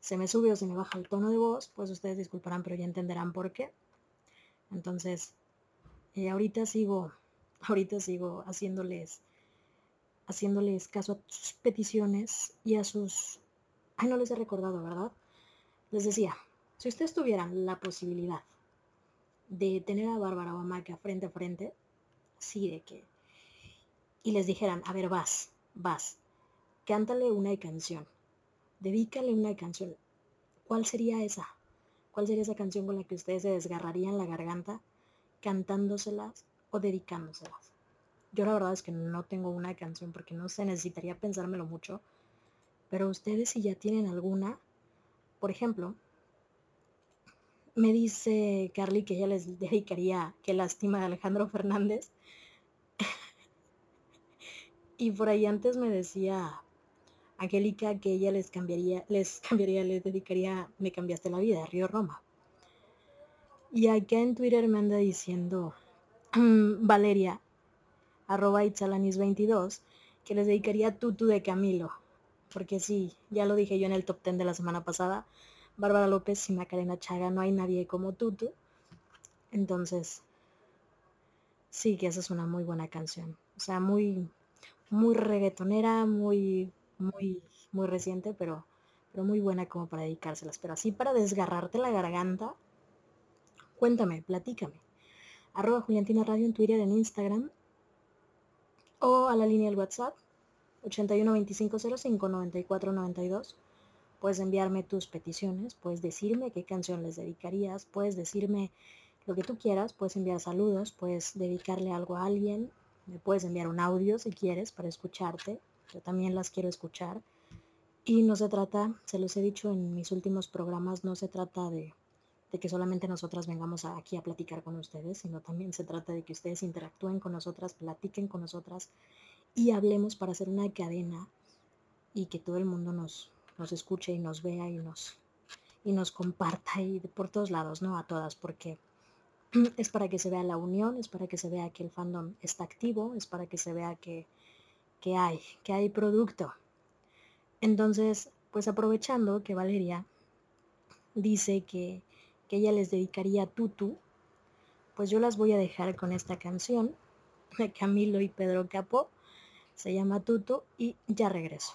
se me sube o se me baja el tono de voz, pues ustedes disculparán, pero ya entenderán por qué. Entonces, ahorita sigo, ahorita sigo haciéndoles, haciéndoles caso a sus peticiones y a sus... Ay, no les he recordado, ¿verdad? Les decía, si ustedes tuvieran la posibilidad de tener a Bárbara Obamaca frente a frente, sí, de que... Y les dijeran, a ver, vas, vas, cántale una canción dedícale una canción. ¿Cuál sería esa? ¿Cuál sería esa canción con la que ustedes se desgarrarían la garganta cantándoselas o dedicándoselas? Yo la verdad es que no tengo una canción porque no sé, necesitaría pensármelo mucho. Pero ustedes si ya tienen alguna, por ejemplo, me dice Carly que ella les dedicaría Que lástima de Alejandro Fernández. y por ahí antes me decía Angélica que ella les cambiaría, les cambiaría, les dedicaría Me cambiaste la vida, Río Roma. Y acá en Twitter me anda diciendo Valeria, arroba Itzalanis22, que les dedicaría Tutu de Camilo. Porque sí, ya lo dije yo en el top 10 de la semana pasada, Bárbara López y Macarena Chaga, no hay nadie como Tutu. Entonces, sí que esa es una muy buena canción. O sea, muy, muy reggaetonera, muy muy, muy reciente, pero, pero muy buena como para dedicárselas. Pero así para desgarrarte la garganta, cuéntame, platícame. Arroba Juliantina Radio en Twitter, en Instagram o a la línea del WhatsApp 81 25 05 94 92. Puedes enviarme tus peticiones, puedes decirme qué canción les dedicarías, puedes decirme lo que tú quieras, puedes enviar saludos, puedes dedicarle algo a alguien, me puedes enviar un audio si quieres para escucharte, yo también las quiero escuchar. Y no se trata, se los he dicho en mis últimos programas, no se trata de, que solamente nosotras vengamos aquí a platicar con ustedes, sino también se trata de que ustedes interactúen con nosotras, platiquen con nosotras y hablemos para hacer una cadena y que todo el mundo nos, nos escuche y nos vea y nos, y nos comparta y por todos lados, ¿no? A todas, porque es para que se vea la unión, es para que se vea que el fandom está activo, es para que se vea que que hay, que hay producto. Entonces, pues aprovechando que Valeria dice que, que ella les dedicaría Tutu, pues yo las voy a dejar con esta canción de Camilo y Pedro Capó. Se llama Tutu y ya regreso.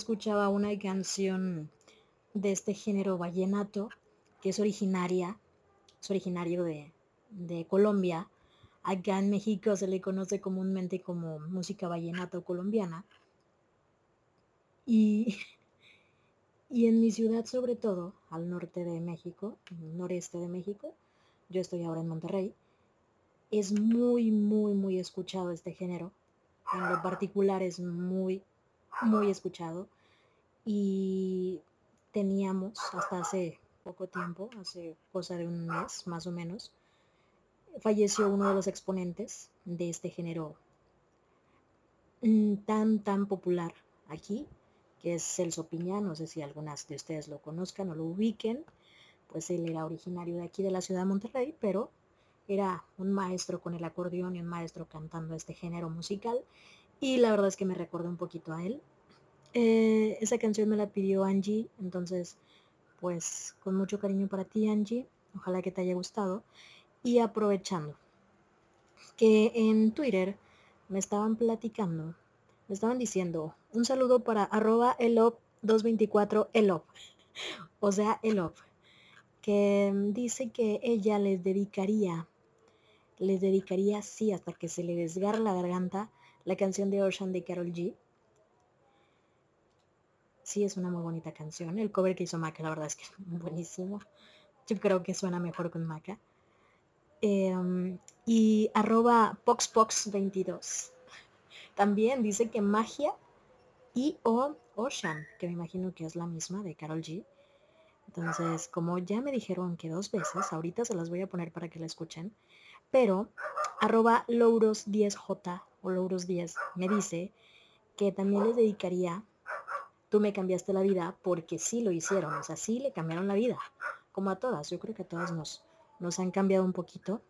escuchaba una canción de este género vallenato, que es originaria, es originario de, de Colombia. Acá en México se le conoce comúnmente como música vallenato colombiana. Y, y en mi ciudad sobre todo, al norte de México, noreste de México, yo estoy ahora en Monterrey, es muy, muy, muy escuchado este género. En lo particular es muy, muy escuchado. Y teníamos hasta hace poco tiempo, hace cosa de un mes más o menos, falleció uno de los exponentes de este género mm, tan, tan popular aquí, que es Celso Piña, no sé si algunas de ustedes lo conozcan o lo ubiquen, pues él era originario de aquí de la ciudad de Monterrey, pero era un maestro con el acordeón y un maestro cantando este género musical y la verdad es que me recordó un poquito a él. Eh, esa canción me la pidió Angie, entonces pues con mucho cariño para ti Angie, ojalá que te haya gustado y aprovechando que en Twitter me estaban platicando, me estaban diciendo un saludo para arroba elop224 elop, o sea elop, que dice que ella les dedicaría les dedicaría así hasta que se le desgarra la garganta la canción de Ocean de Carol G. Sí, es una muy bonita canción. El cover que hizo Maca, la verdad es que es buenísimo. Yo creo que suena mejor con Maca. Em, y arroba PoxPox22. También dice que magia y o Ocean, que me imagino que es la misma de Carol G. Entonces, como ya me dijeron que dos veces, ahorita se las voy a poner para que la escuchen pero arroba louros10j o louros10 me dice que también les dedicaría Tú me cambiaste la vida porque sí lo hicieron, o sea, sí le cambiaron la vida, como a todas, yo creo que a todas nos, nos han cambiado un poquito.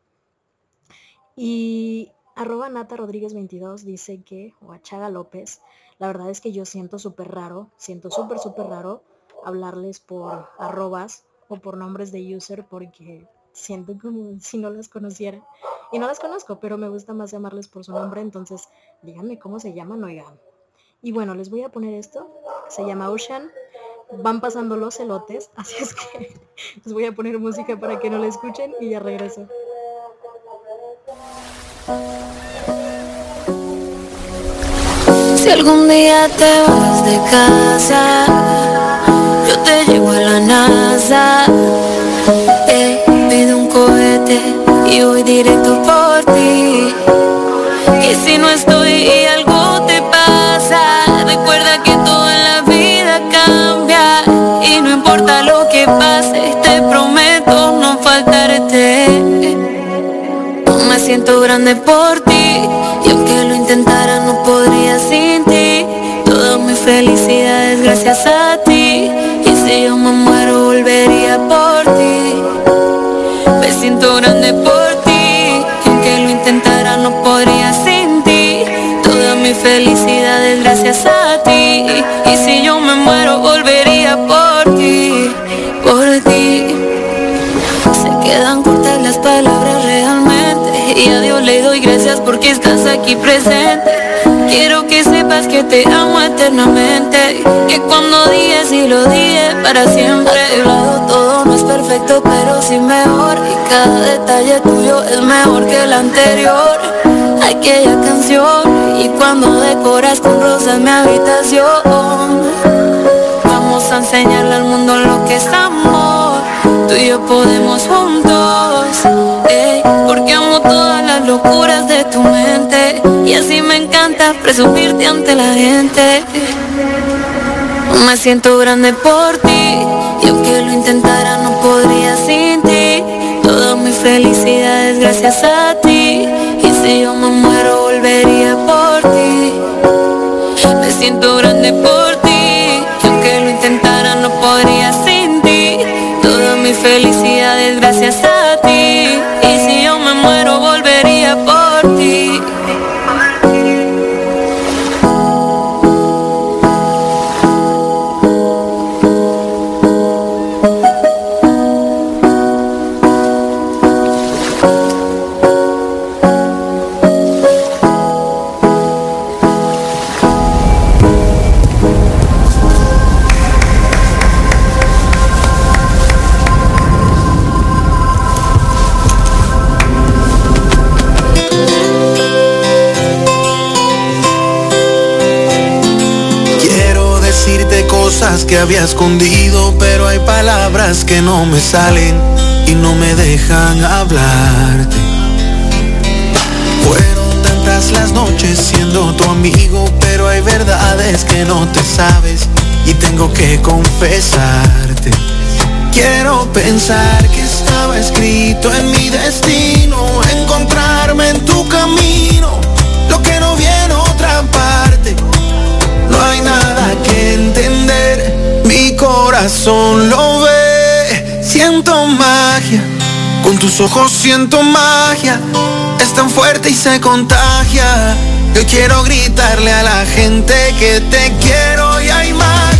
Y arroba Nata Rodríguez 22 dice que, o a Chaga López, la verdad es que yo siento súper raro, siento súper, súper raro hablarles por arrobas o por nombres de user porque siento como si no las conociera. Y no las conozco, pero me gusta más llamarles por su nombre, entonces díganme cómo se llaman, oigan. Y bueno, les voy a poner esto, se llama Ocean, van pasando los elotes, así es que les voy a poner música para que no la escuchen y ya regreso. Si algún día te vas de casa, yo te llevo a la NASA. Eh, pido un cohete y voy directo por ti. Y si no estoy y algo te pasa, recuerda que todo en la vida cambia. Y no importa lo que pase, te prometo no faltarte. Me siento grande por ti y aunque lo intentara no podría sin ti. Toda mi felicidad es gracias a Toda mi felicidad es gracias a ti. Y si yo me muero volvería por ti, por ti. Se quedan cortas las palabras realmente. Y a Dios le doy gracias porque estás aquí presente. Quiero que sepas que te amo eternamente. Que cuando digas y lo dije para siempre. A tu lado todo no es perfecto pero sí mejor. Y cada detalle tuyo es mejor que el anterior Aquella canción Y cuando decoras con rosas mi habitación Vamos a enseñarle al mundo lo que es amor. Tú y yo podemos juntos. ey, porque amo todas las locuras de tu mente. Y así me encanta presumirte ante la gente. Me siento grande por ti. Y aunque lo intentara, no podría sin ti. Toda mi felicidad es gracias a ti. Si yo me muero, volvería por ti. Me siento grande por ti Y aunque lo intentara no podría sin ti Toda mi felicidad es gracias a que había escondido, pero hay palabras que no me salen y no me dejan hablarte. Fueron tantas las noches siendo tu amigo, pero hay verdades que no te sabes y tengo que confesarte. Quiero pensar que estaba escrito en mi destino, encontrarme en tu camino, lo que no viene otra parte. No hay nada que entender, mi corazón lo ve, siento magia, con tus ojos siento magia, es tan fuerte y se contagia. Yo quiero gritarle a la gente que te quiero y hay magia,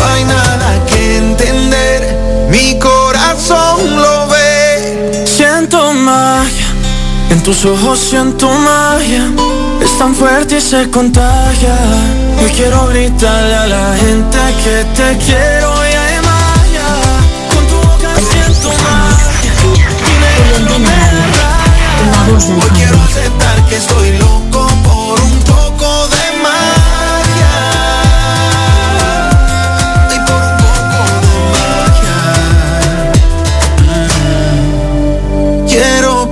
No hay nada que entender, mi corazón lo ve. Siento magia, en tus ojos siento magia. Es tan fuerte y se contagia. Yo quiero gritarle a la gente que te quiero y hay magia. Con tu boca siento magia. Y negando me da rabia. Hoy quiero aceptar que estoy loco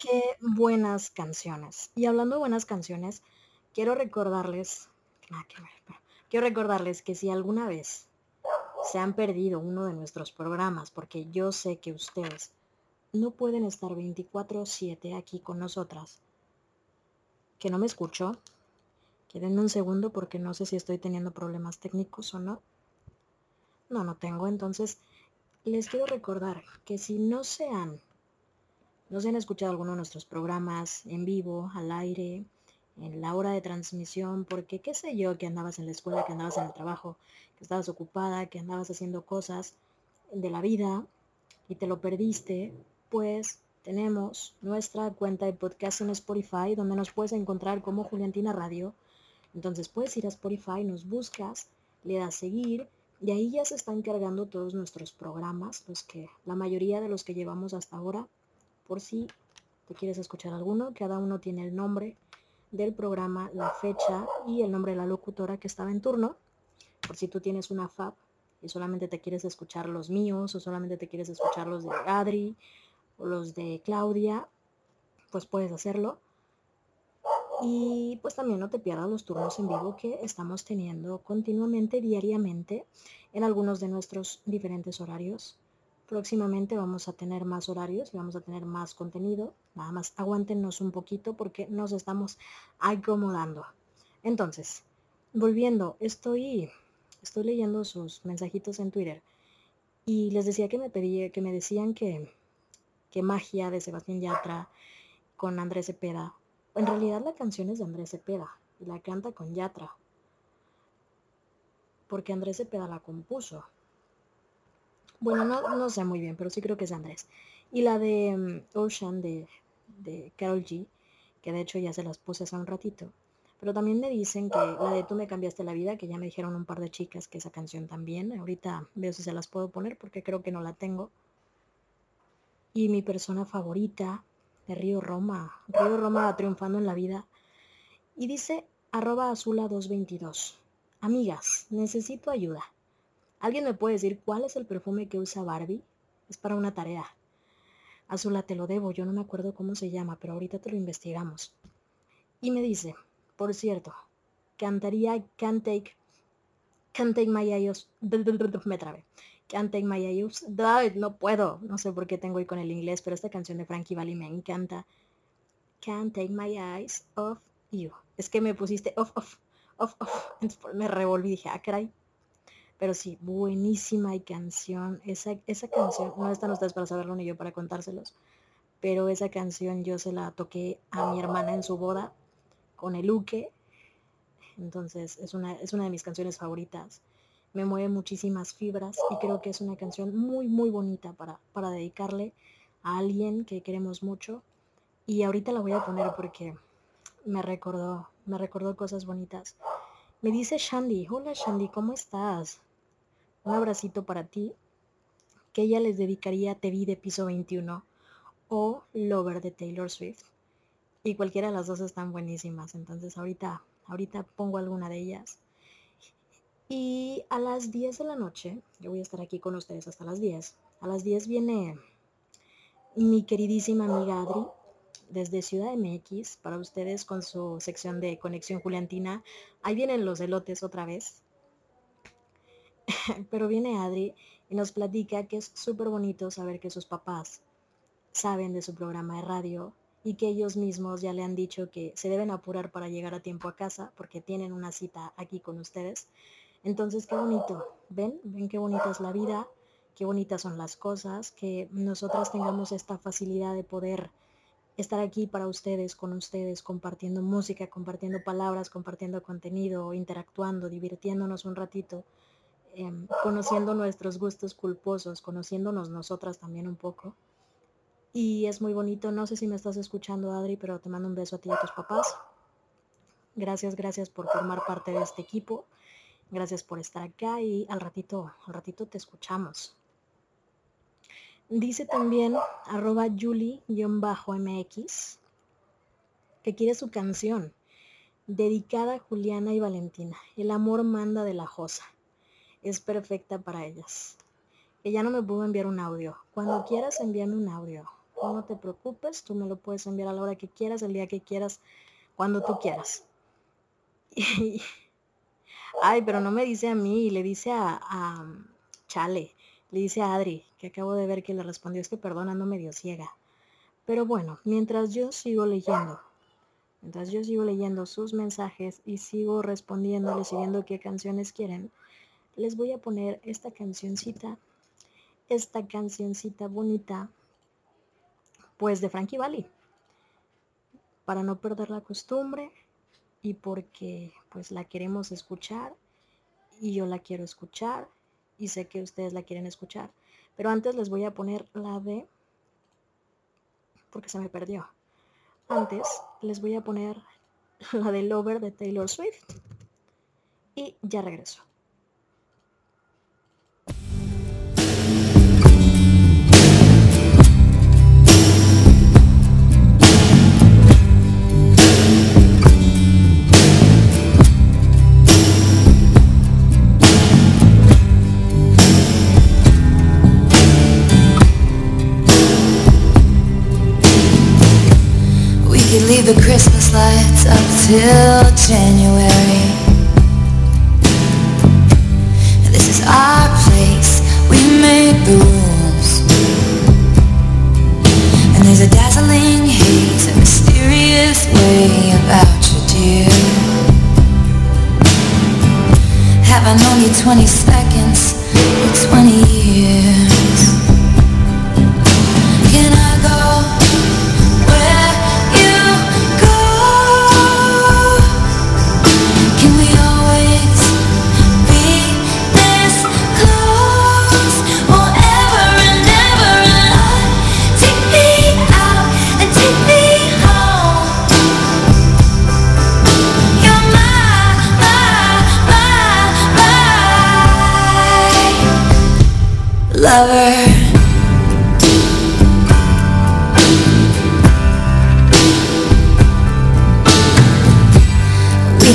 Qué buenas canciones. Y hablando de buenas canciones, quiero recordarles, que quiero recordarles que si alguna vez se han perdido uno de nuestros programas, porque yo sé que ustedes no pueden estar 24/7 aquí con nosotras, que no me escucho, que denme un segundo porque no sé si estoy teniendo problemas técnicos o no. No, no tengo, entonces les quiero recordar que si no se han no se han escuchado alguno de nuestros programas en vivo, al aire, en la hora de transmisión, porque qué sé yo, que andabas en la escuela, que andabas en el trabajo, que estabas ocupada, que andabas haciendo cosas de la vida y te lo perdiste, pues tenemos nuestra cuenta de podcast en Spotify, donde nos puedes encontrar como Juliantina Radio. Entonces puedes ir a Spotify, nos buscas, le das seguir y ahí ya se están cargando todos nuestros programas, los que, la mayoría de los que llevamos hasta ahora, por si te quieres escuchar alguno, cada uno tiene el nombre del programa, la fecha y el nombre de la locutora que estaba en turno. Por si tú tienes una FAB y solamente te quieres escuchar los míos o solamente te quieres escuchar los de Adri o los de Claudia, pues puedes hacerlo. Y pues también no te pierdas los turnos en vivo que estamos teniendo continuamente, diariamente, en algunos de nuestros diferentes horarios. Próximamente vamos a tener más horarios y vamos a tener más contenido. Nada más aguántenos un poquito porque nos estamos acomodando. Entonces, volviendo, estoy, estoy leyendo sus mensajitos en Twitter y les decía que me pedí, que me decían que, que magia de Sebastián Yatra con Andrés Cepeda. En realidad la canción es de Andrés Cepeda y la canta con Yatra. Porque Andrés Cepeda la compuso. Bueno, no, no sé muy bien, pero sí creo que es Andrés. Y la de mm, Ocean de, de Carol G, que de hecho ya se las puse hace un ratito. Pero también me dicen que la de Tú me cambiaste la vida, que ya me dijeron un par de chicas que esa canción también. Ahorita veo si se las puedo poner porque creo que no la tengo. Y mi persona favorita de Río Roma. Río Roma triunfando en la vida. Y dice arroba azula 222. Amigas, necesito ayuda. ¿Alguien me puede decir cuál es el perfume que usa Barbie? Es para una tarea. Azula, te lo debo, yo no me acuerdo cómo se llama, pero ahorita te lo investigamos. Y me dice, por cierto, cantaría Can't Take, Can't Take My Eyes, me trabé. Can't Take My Eyes, no puedo, no sé por qué tengo hoy con el inglés, pero esta canción de Frankie Valli me encanta. Can't Take My Eyes Off You. Es que me pusiste off, off, off, off. Me revolví y dije, ah, caray, pero sí, buenísima y canción. Esa, esa canción, no están ustedes para saberlo ni yo para contárselos, pero esa canción yo se la toqué a mi hermana en su boda con el uke. Entonces es una, es una de mis canciones favoritas. Me mueve muchísimas fibras y creo que es una canción muy, muy bonita para, para dedicarle a alguien que queremos mucho. Y ahorita la voy a poner porque me recordó, me recordó cosas bonitas. Me dice Shandy, hola Shandy, ¿cómo estás? Un abracito para ti, que ella les dedicaría Te vi de piso 21 o Lover de Taylor Swift. Y cualquiera de las dos están buenísimas, entonces ahorita, ahorita pongo alguna de ellas. Y a las 10 de la noche, yo voy a estar aquí con ustedes hasta las 10. A las 10 viene mi queridísima amiga Adri desde Ciudad MX para ustedes con su sección de Conexión Juliantina. Ahí vienen los elotes otra vez. pero viene Adri y nos platica que es súper bonito saber que sus papás saben de su programa de radio y que ellos mismos ya le han dicho que se deben apurar para llegar a tiempo a casa porque tienen una cita aquí con ustedes. Entonces, qué bonito. ¿Ven? ¿Ven qué bonita es la vida? Qué bonitas son las cosas, que nosotras tengamos esta facilidad de poder estar aquí para ustedes, con ustedes, compartiendo música, compartiendo palabras, compartiendo contenido, interactuando, divirtiéndonos un ratito. Em, conociendo nuestros gustos culposos, conociéndonos nosotras también un poco. Y es muy bonito, no sé si me estás escuchando Adri, pero te mando un beso a ti y a tus papás. Gracias, gracias por formar parte de este equipo. Gracias por estar acá y al ratito, al ratito te escuchamos. Dice también arroba Julie-MX que quiere su canción dedicada a Juliana y Valentina. El amor manda de la Josa es perfecta para ellas. Ella no me pudo enviar un audio. Cuando quieras, envíame un audio. No te preocupes, tú me lo puedes enviar a la hora que quieras, el día que quieras, cuando tú quieras. ay, pero no me dice a mí, le dice a, a Chale, le dice a Adri, que acabo de ver que le respondió, es que perdona, no medio ciega. Pero bueno, mientras yo sigo leyendo, mientras yo sigo leyendo sus mensajes y sigo respondiéndoles y viendo qué canciones quieren, les voy a poner esta cancioncita, esta cancioncita bonita, pues de Frankie Valli, para no perder la costumbre y porque pues la queremos escuchar y yo la quiero escuchar y sé que ustedes la quieren escuchar. Pero antes les voy a poner la de, porque se me perdió. Antes les voy a poner la de Lover de Taylor Swift y ya regreso. Lights up till January. This is our place, we make the rules. And there's a dazzling haze, a mysterious way about you, dear. Have I known you 20 seconds or 20 years?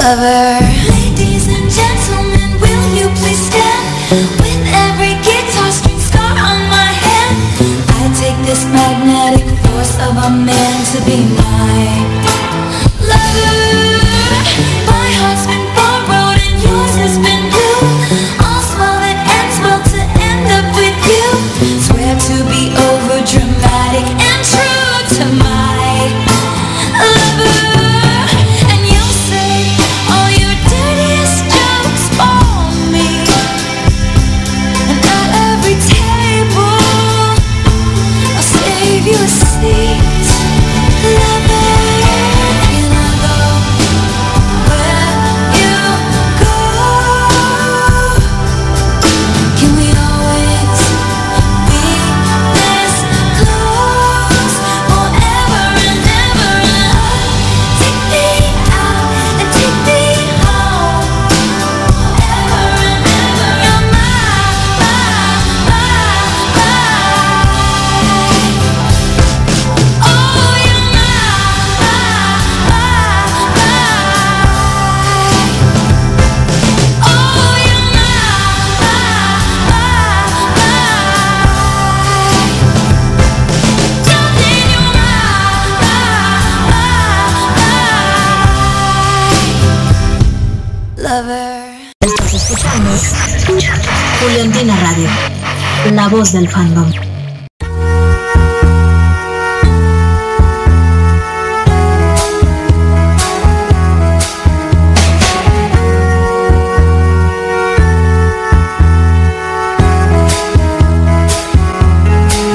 Lover. Ladies and gentlemen, will you please stand with every guitar string scar on my hand? I take this magnetic force of a man to be voz del fandom.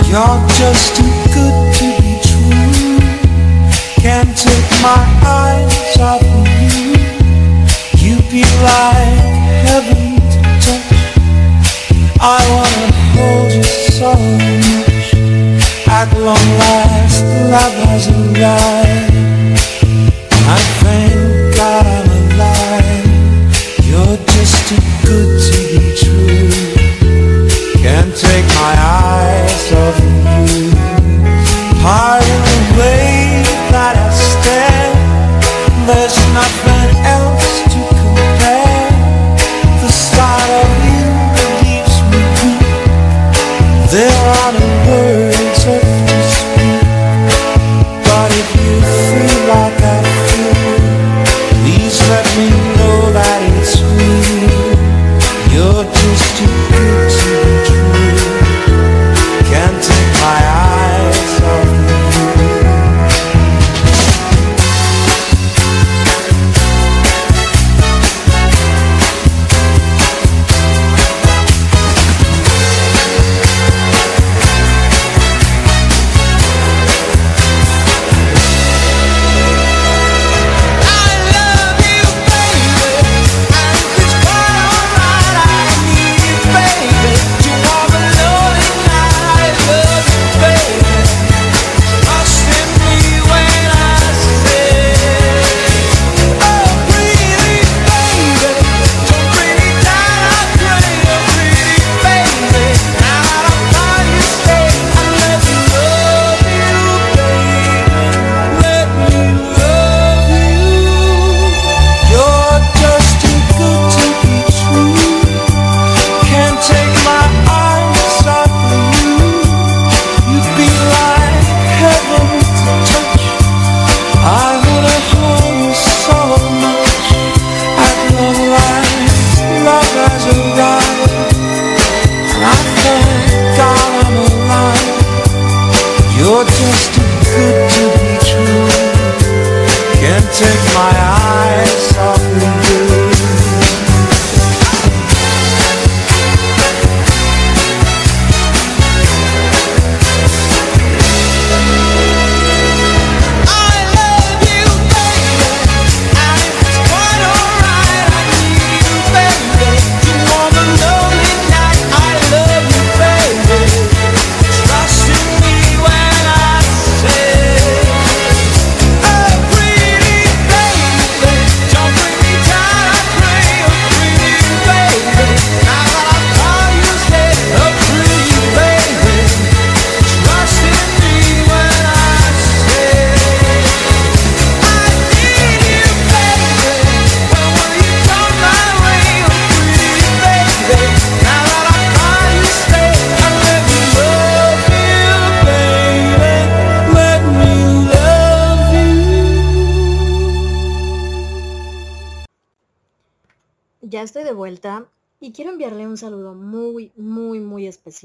You're just too good to be true. Can't take my eyes off of you. You like heaven to touch. I wanna At long last, love has arrived.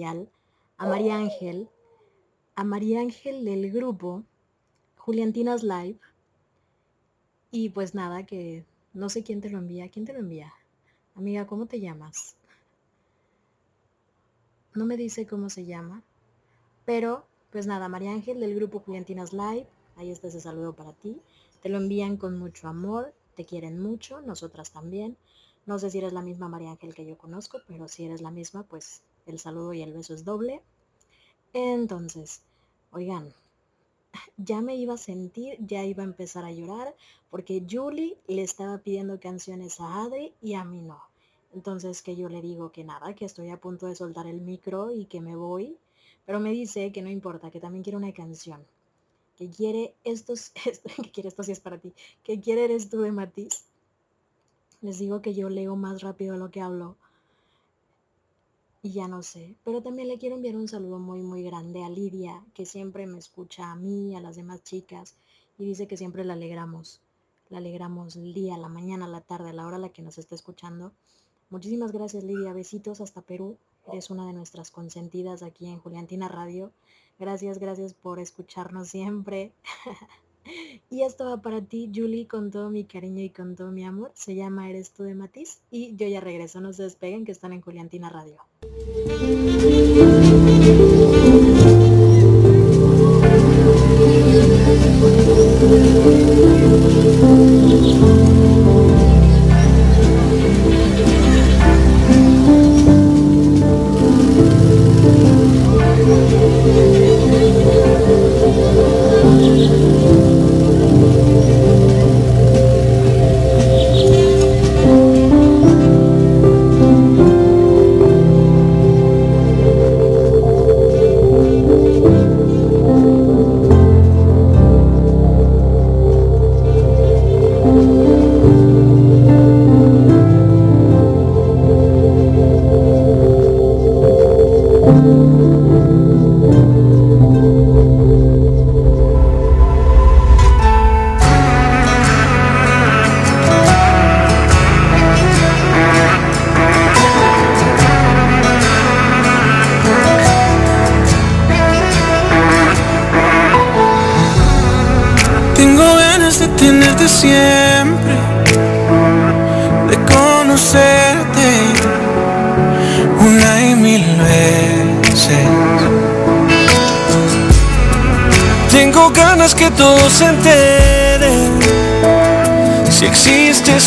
A María Ángel, a María Ángel del grupo Juliantinas Live. Y pues nada, que no sé quién te lo envía. ¿Quién te lo envía? Amiga, ¿cómo te llamas? No me dice cómo se llama. Pero, pues nada, María Ángel del grupo Juliantinas Live. Ahí está ese saludo para ti. Te lo envían con mucho amor. Te quieren mucho. Nosotras también. No sé si eres la misma María Ángel que yo conozco, pero si eres la misma, pues el saludo y el beso es doble. Entonces, oigan, ya me iba a sentir, ya iba a empezar a llorar, porque Julie le estaba pidiendo canciones a Adri y a mí no. Entonces que yo le digo que nada, que estoy a punto de soltar el micro y que me voy, pero me dice que no importa, que también quiere una canción, que quiere estos, que quiere esto si es para ti, que quiere eres tú de Matiz. Les digo que yo leo más rápido lo que hablo y ya no sé. Pero también le quiero enviar un saludo muy muy grande a Lidia, que siempre me escucha a mí, a las demás chicas, y dice que siempre la alegramos. La alegramos el día, la mañana, la tarde, a la hora a la que nos está escuchando. Muchísimas gracias Lidia, besitos hasta Perú. Eres una de nuestras consentidas aquí en Juliantina Radio. Gracias, gracias por escucharnos siempre. y esto va para ti, Julie, con todo mi cariño y con todo mi amor. Se llama Eres tú de Matiz. Y yo ya regreso, no se despeguen que están en Juliantina Radio.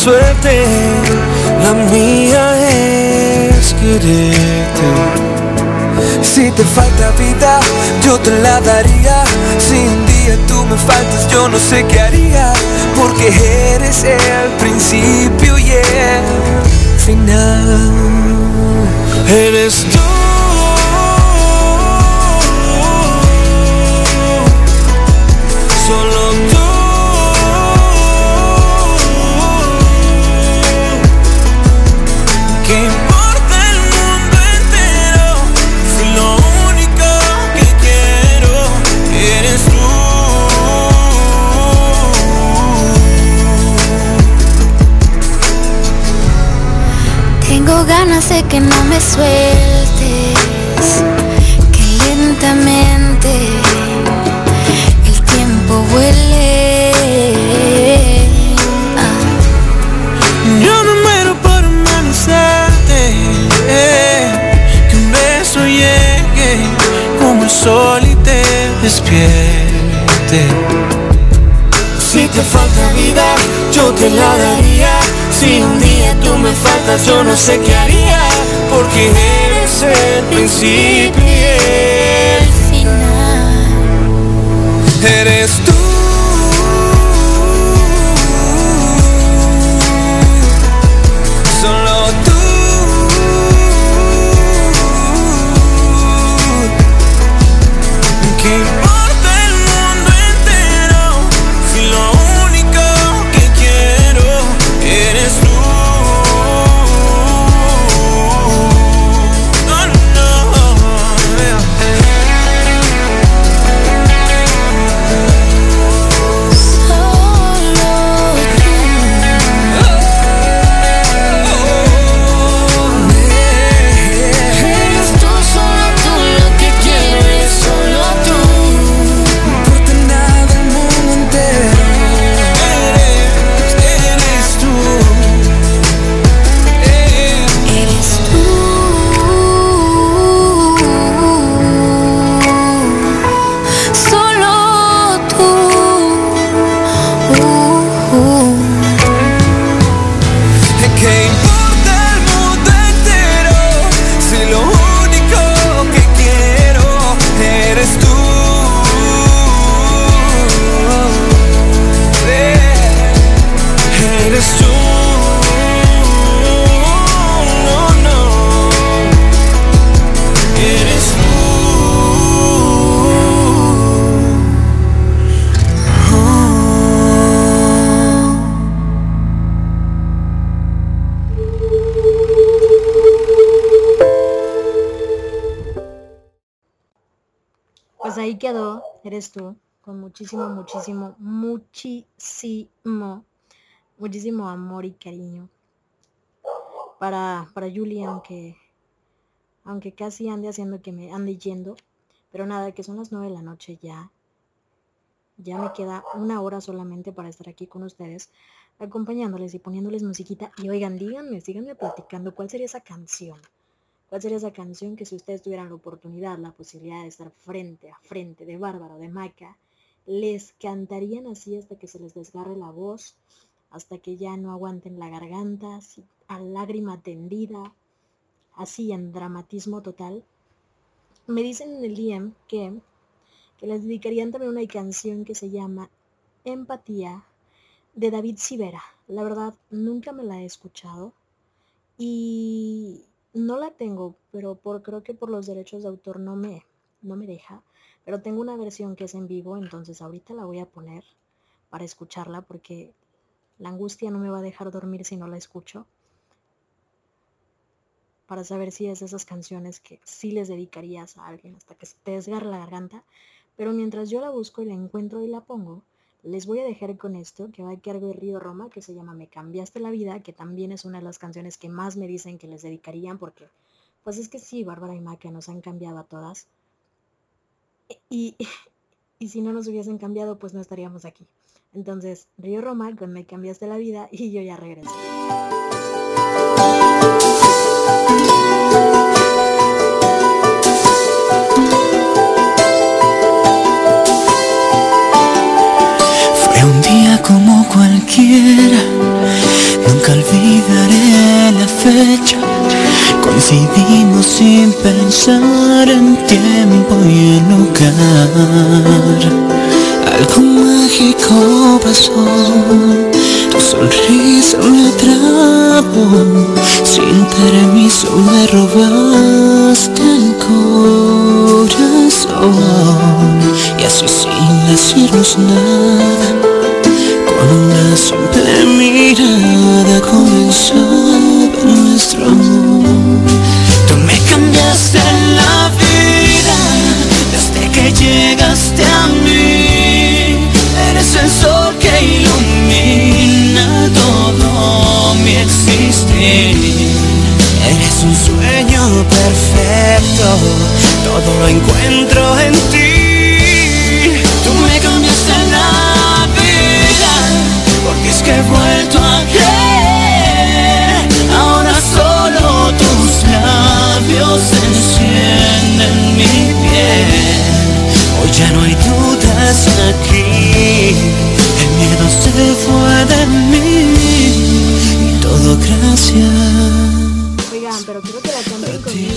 Suerte, la mía es quererte. Si te falta vida, yo te la daría. Si un día tú me faltas, yo no sé qué haría. Porque eres el principio sueltes, que lentamente el tiempo huele. Ah. Yo no muero por amanecerte, eh, que un beso llegue como el sol y te despierte. Si te falta vida, yo te la daría. Si un día tú me faltas, yo no sé qué haría porque eres el principio eres tú, con muchísimo, muchísimo, muchísimo, muchísimo amor y cariño. Para, para Julie, aunque, aunque casi ande haciendo que me ande yendo, pero nada, que son las nueve de la noche ya. Ya me queda una hora solamente para estar aquí con ustedes, acompañándoles y poniéndoles musiquita. Y oigan, díganme, síganme platicando cuál sería esa canción. ¿Cuál sería esa canción que si ustedes tuvieran la oportunidad, la posibilidad de estar frente a frente de Bárbara o de Maca, les cantarían así hasta que se les desgarre la voz, hasta que ya no aguanten la garganta, así, a lágrima tendida, así en dramatismo total? Me dicen en el DM que, que les dedicarían también una canción que se llama Empatía de David Sivera. La verdad, nunca me la he escuchado y no la tengo, pero por creo que por los derechos de autor no me no me deja, pero tengo una versión que es en vivo, entonces ahorita la voy a poner para escucharla porque la angustia no me va a dejar dormir si no la escucho. Para saber si es de esas canciones que sí les dedicarías a alguien hasta que te desgarre la garganta, pero mientras yo la busco y la encuentro y la pongo, les voy a dejar con esto que va a cargo de Río Roma, que se llama Me cambiaste la vida, que también es una de las canciones que más me dicen que les dedicarían, porque pues es que sí, Bárbara y Maca nos han cambiado a todas. Y, y si no nos hubiesen cambiado, pues no estaríamos aquí. Entonces, Río Roma con Me cambiaste la vida y yo ya regreso. Como cualquiera, nunca olvidaré la fecha. Coincidimos sin pensar en tiempo y en lugar. Algo mágico pasó, tu sonrisa me atrapó. Sin permiso me robaste el corazón. Y así sin decirnos nada, con una simple mirada comenzaba nuestro amor. Tú me cambiaste la vida desde que llegaste a mí. Eres el sol que ilumina todo mi existir. Eres un sueño perfecto, todo lo encuentro en ti. Ya no hay dudas aquí, el miedo se fue de mí y todo gracias. Oigan, pero quiero que la canten conmigo.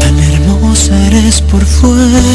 Tan hermosa eres por fuera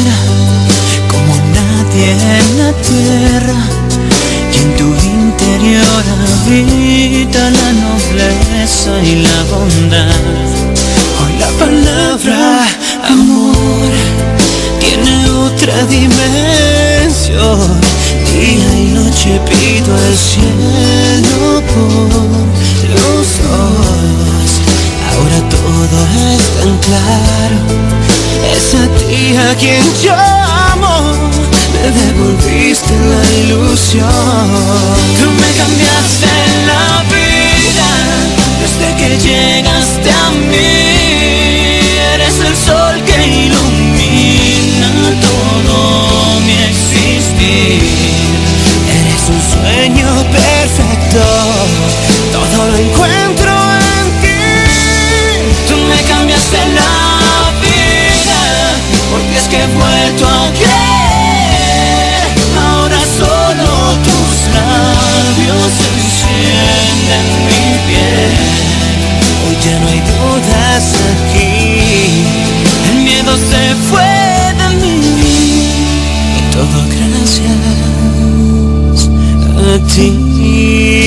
a ti.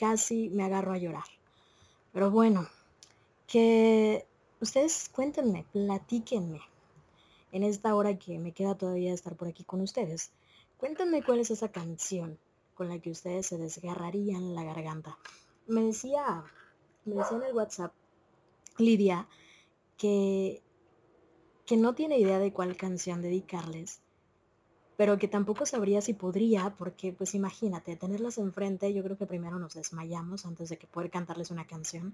Casi, me agarro a llorar. Pero bueno, que ustedes cuéntenme, platíquenme. En esta hora que me queda todavía estar por aquí con ustedes, cuéntenme cuál es esa canción con la que ustedes se desgarrarían la garganta. Me decía, me decía en el WhatsApp Lidia que, que no tiene idea de cuál canción dedicarles, pero que tampoco sabría si podría, porque pues imagínate, tenerlas enfrente, yo creo que primero nos desmayamos antes de que poder cantarles una canción.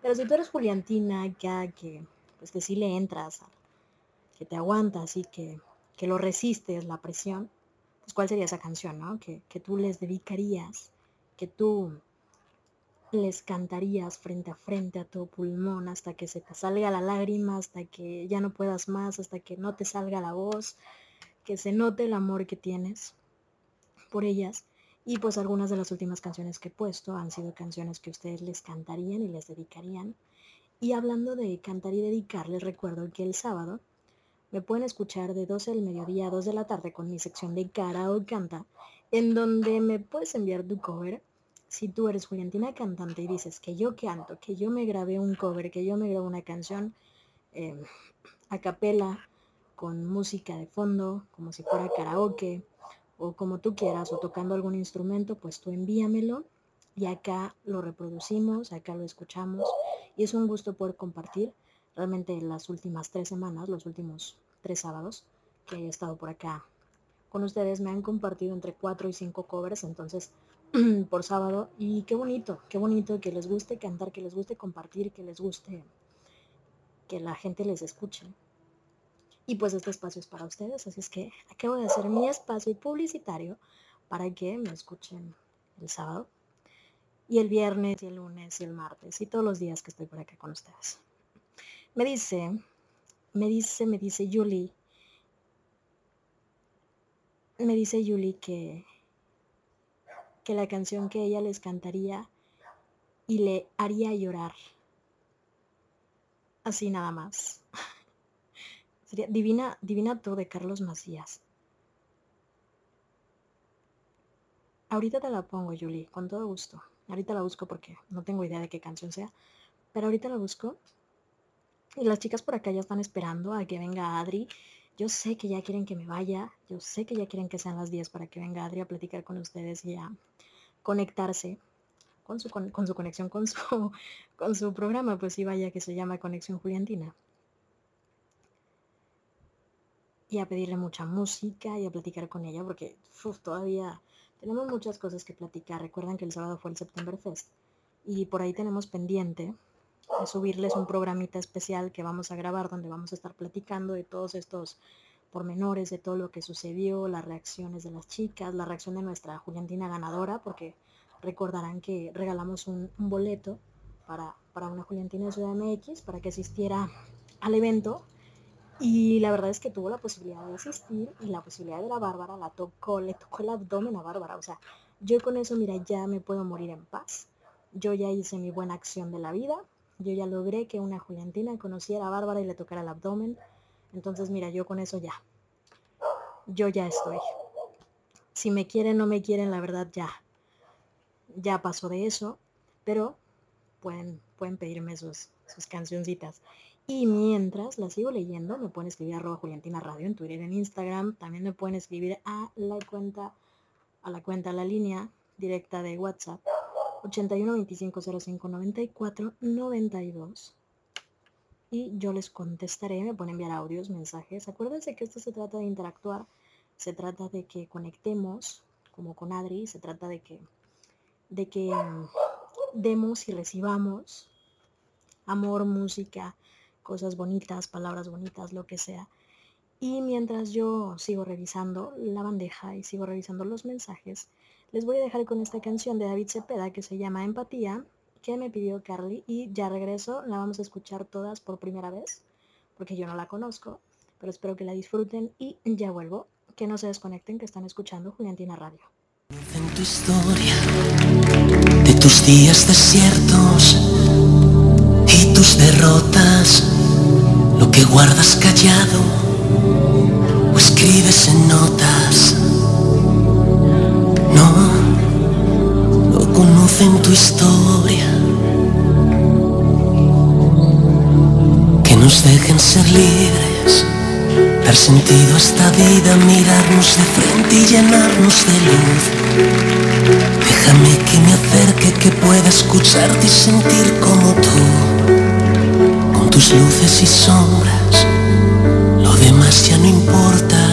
Pero si tú eres Juliantina, ya que pues que sí le entras, que te aguantas y que, que lo resistes la presión, pues cuál sería esa canción, ¿no? Que, que tú les dedicarías, que tú les cantarías frente a frente a tu pulmón hasta que se te salga la lágrima, hasta que ya no puedas más, hasta que no te salga la voz, que se note el amor que tienes por ellas. Y pues algunas de las últimas canciones que he puesto han sido canciones que ustedes les cantarían y les dedicarían. Y hablando de cantar y dedicar, les recuerdo que el sábado me pueden escuchar de 12 del mediodía a 2 de la tarde con mi sección de cara o canta, en donde me puedes enviar tu cover. Si tú eres Juliantina cantante y dices que yo canto, que yo me grabé un cover, que yo me grabé una canción eh, a capela, con música de fondo, como si fuera karaoke, o como tú quieras, o tocando algún instrumento, pues tú envíamelo y acá lo reproducimos, acá lo escuchamos y es un gusto poder compartir. Realmente las últimas tres semanas, los últimos tres sábados que he estado por acá con ustedes, me han compartido entre cuatro y cinco covers, entonces por sábado y qué bonito, qué bonito que les guste cantar, que les guste compartir, que les guste que la gente les escuche. Y pues este espacio es para ustedes, así es que acabo de hacer mi espacio publicitario para que me escuchen el sábado y el viernes y el lunes y el martes y todos los días que estoy por acá con ustedes. Me dice, me dice, me dice Julie, me dice Julie que, que la canción que ella les cantaría y le haría llorar. Así nada más. Sería Divina, Divina tú de Carlos Macías. Ahorita te la pongo, Julie, con todo gusto. Ahorita la busco porque no tengo idea de qué canción sea. Pero ahorita la busco. Y las chicas por acá ya están esperando a que venga Adri. Yo sé que ya quieren que me vaya. Yo sé que ya quieren que sean las 10 para que venga Adri a platicar con ustedes y a conectarse con su, con, con su conexión, con su, con su programa. Pues sí, vaya que se llama Conexión Juliantina. Y a pedirle mucha música y a platicar con ella porque todavía tenemos muchas cosas que platicar. Recuerdan que el sábado fue el September Fest. Y por ahí tenemos pendiente de subirles un programita especial que vamos a grabar donde vamos a estar platicando de todos estos pormenores de todo lo que sucedió, las reacciones de las chicas, la reacción de nuestra Juliantina ganadora, porque recordarán que regalamos un, un boleto para, para una Juliantina de Ciudad MX para que asistiera al evento. Y la verdad es que tuvo la posibilidad de asistir y la posibilidad de la Bárbara la tocó, le tocó el abdomen a Bárbara. O sea, yo con eso, mira, ya me puedo morir en paz. Yo ya hice mi buena acción de la vida. Yo ya logré que una Juliantina conociera a Bárbara y le tocara el abdomen. Entonces, mira, yo con eso ya. Yo ya estoy. Si me quieren, no me quieren, la verdad ya. Ya pasó de eso. Pero pueden, pueden pedirme sus, sus cancioncitas. Y mientras las sigo leyendo, me pueden escribir arroba Juliantina Radio en Twitter, en Instagram. También me pueden escribir a la cuenta, a la cuenta, a la línea directa de WhatsApp 81 25 05 94 92 y yo les contestaré, me pueden enviar audios, mensajes. Acuérdense que esto se trata de interactuar, se trata de que conectemos, como con Adri, se trata de que, de que mm, demos y recibamos amor, música, cosas bonitas, palabras bonitas, lo que sea. Y mientras yo sigo revisando la bandeja y sigo revisando los mensajes, les voy a dejar con esta canción de David Cepeda que se llama Empatía, que me pidió Carly y ya regreso, la vamos a escuchar todas por primera vez, porque yo no la conozco, pero espero que la disfruten y ya vuelvo, que no se desconecten, que están escuchando Juliantina Radio. En de tus días desiertos y tus derrotas, que guardas callado o escribes en notas. No, no conocen tu historia. Que nos dejen ser libres, dar sentido a esta vida, mirarnos de frente y llenarnos de luz. Déjame que me acerque, que pueda escucharte y sentir como tú, tus luces y sombras. Lo demás ya no importa.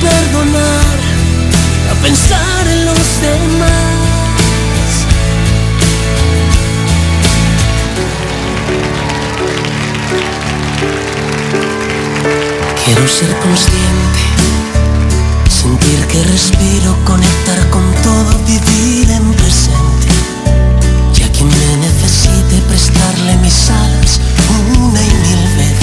Perdonar, a pensar en los demás. Quiero ser consciente, sentir que respiro, conectar con todo, vivir en presente. Y a quien me necesite prestarle mis alas una y mil veces.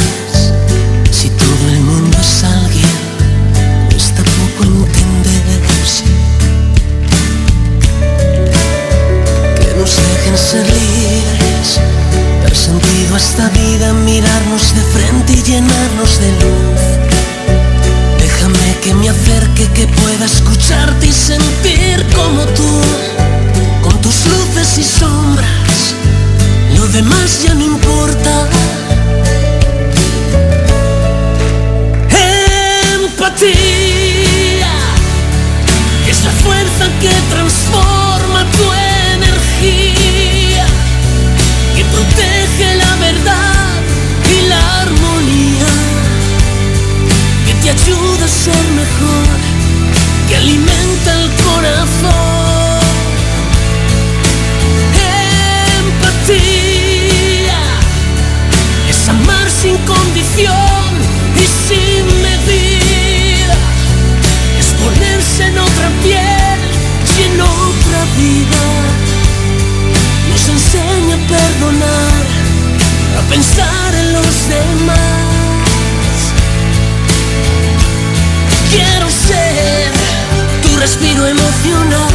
Dejen ser libres, dar sentido a esta vida, mirarnos de frente y llenarnos de luz. Déjame que me acerque, que pueda escucharte y sentir como tú, con tus luces y sombras. Lo demás ya no importa. Empatía es la fuerza que transforma te ayuda a ser mejor, que alimenta el corazón. Empatía es amar sin condición y sin medida, es ponerse en otra piel y en otra vida. Nos enseña a perdonar, a pensar en los demás. Respiro emocional.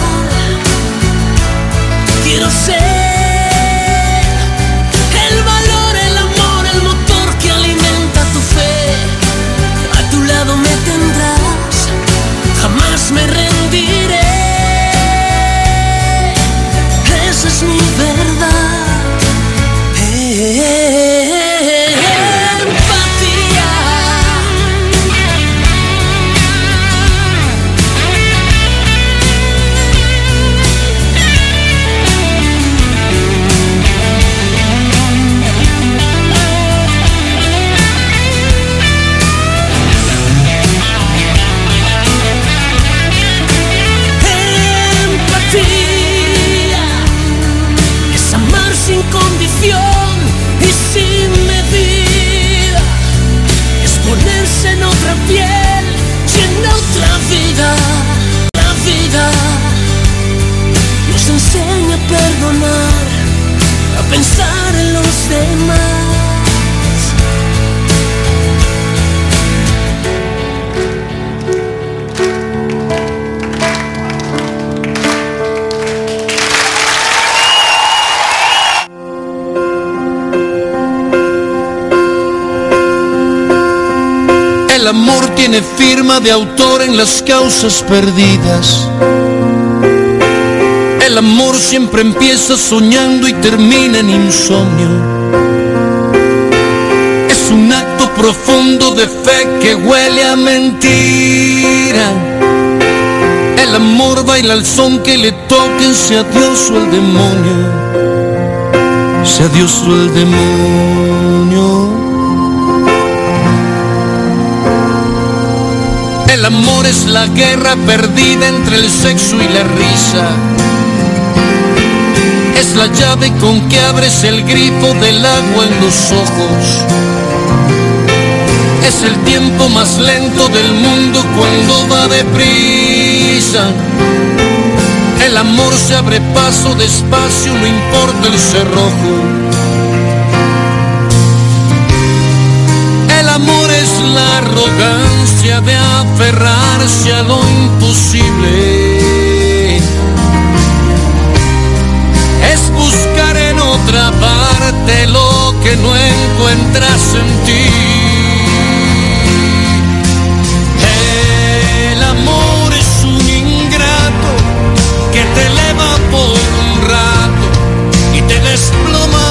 Quiero ser firma de autor en las causas perdidas. El amor siempre empieza soñando y termina en insomnio. Es un acto profundo de fe que huele a mentira. El amor baila al son que le toquen, sea Dios o el demonio. Sea Dios o el demonio. El amor es la guerra perdida entre el sexo y la risa. Es la llave con que abres el grifo del agua en los ojos. Es el tiempo más lento del mundo cuando va deprisa. El amor se abre paso despacio, no importa el cerrojo. La arrogancia de aferrarse a lo imposible. Es buscar en otra parte lo que no encuentras en ti. El amor es un ingrato que te eleva por un rato y te desploma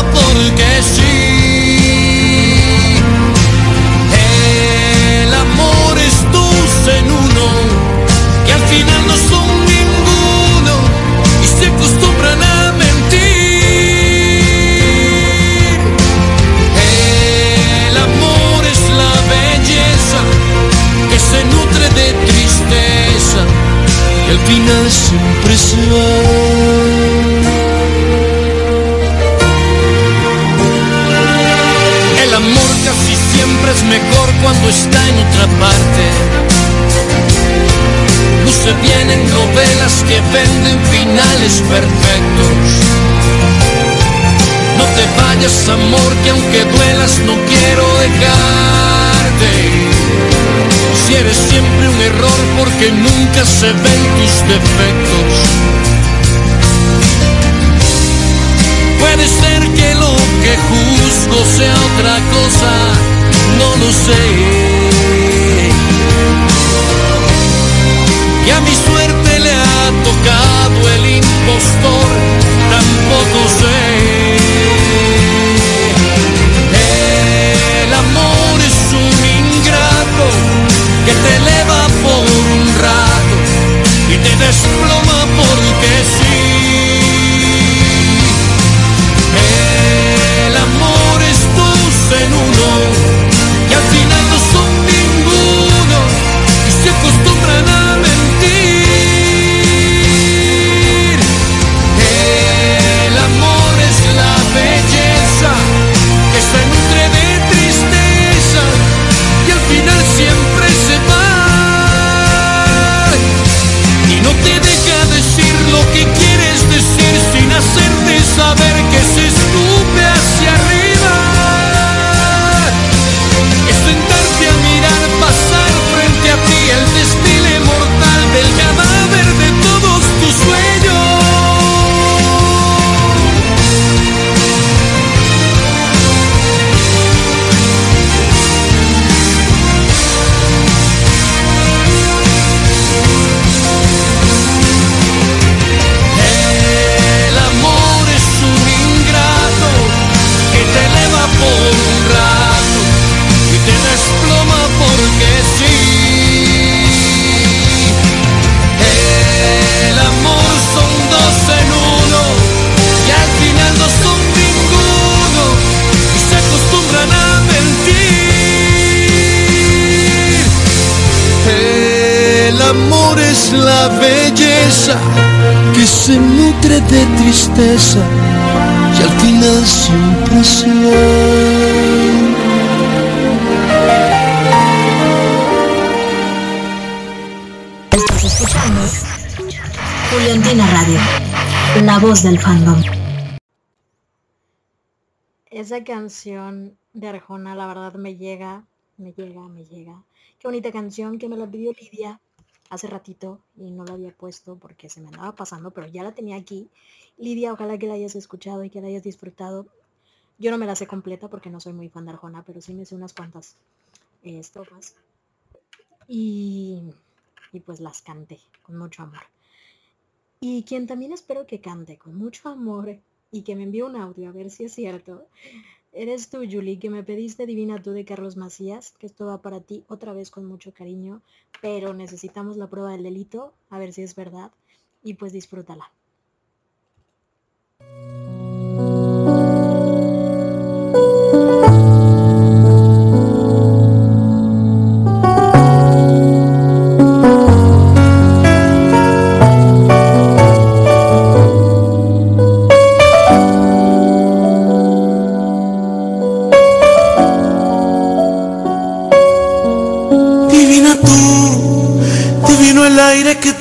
final siempre se va. El amor casi siempre es mejor cuando está en otra parte. Luce bien en novelas que venden finales perfectos. No te vayas amor que aunque duelas no quiero dejarte. Si eres siempre un error porque nunca se ven tus defectos. Puede ser que lo que juzgo sea otra cosa, no lo sé. Que a mi suerte le ha tocado el impostor, tampoco sé. La belleza que se nutre de tristeza y al final siempre se va. Estás escuchando Juliantina Radio, la voz del fandom. Esa canción de Arjona, la verdad me llega, me llega, me llega. Qué bonita canción que me la pidió Lidia hace ratito y no la había puesto porque se me andaba pasando, pero ya la tenía aquí. Lidia, ojalá que la hayas escuchado y que la hayas disfrutado. Yo no me la sé completa porque no soy muy fan de Arjona, pero sí me sé unas cuantas eh, estrofas. y, y pues las canté con mucho amor. Y quien también espero que cante con mucho amor y que me envíe un audio a ver si es cierto, eres tú, Julie, que me pediste Divina tú de Carlos Macías, que esto va para ti otra vez con mucho cariño, pero necesitamos la prueba del delito, a ver si es verdad, y pues disfrútala.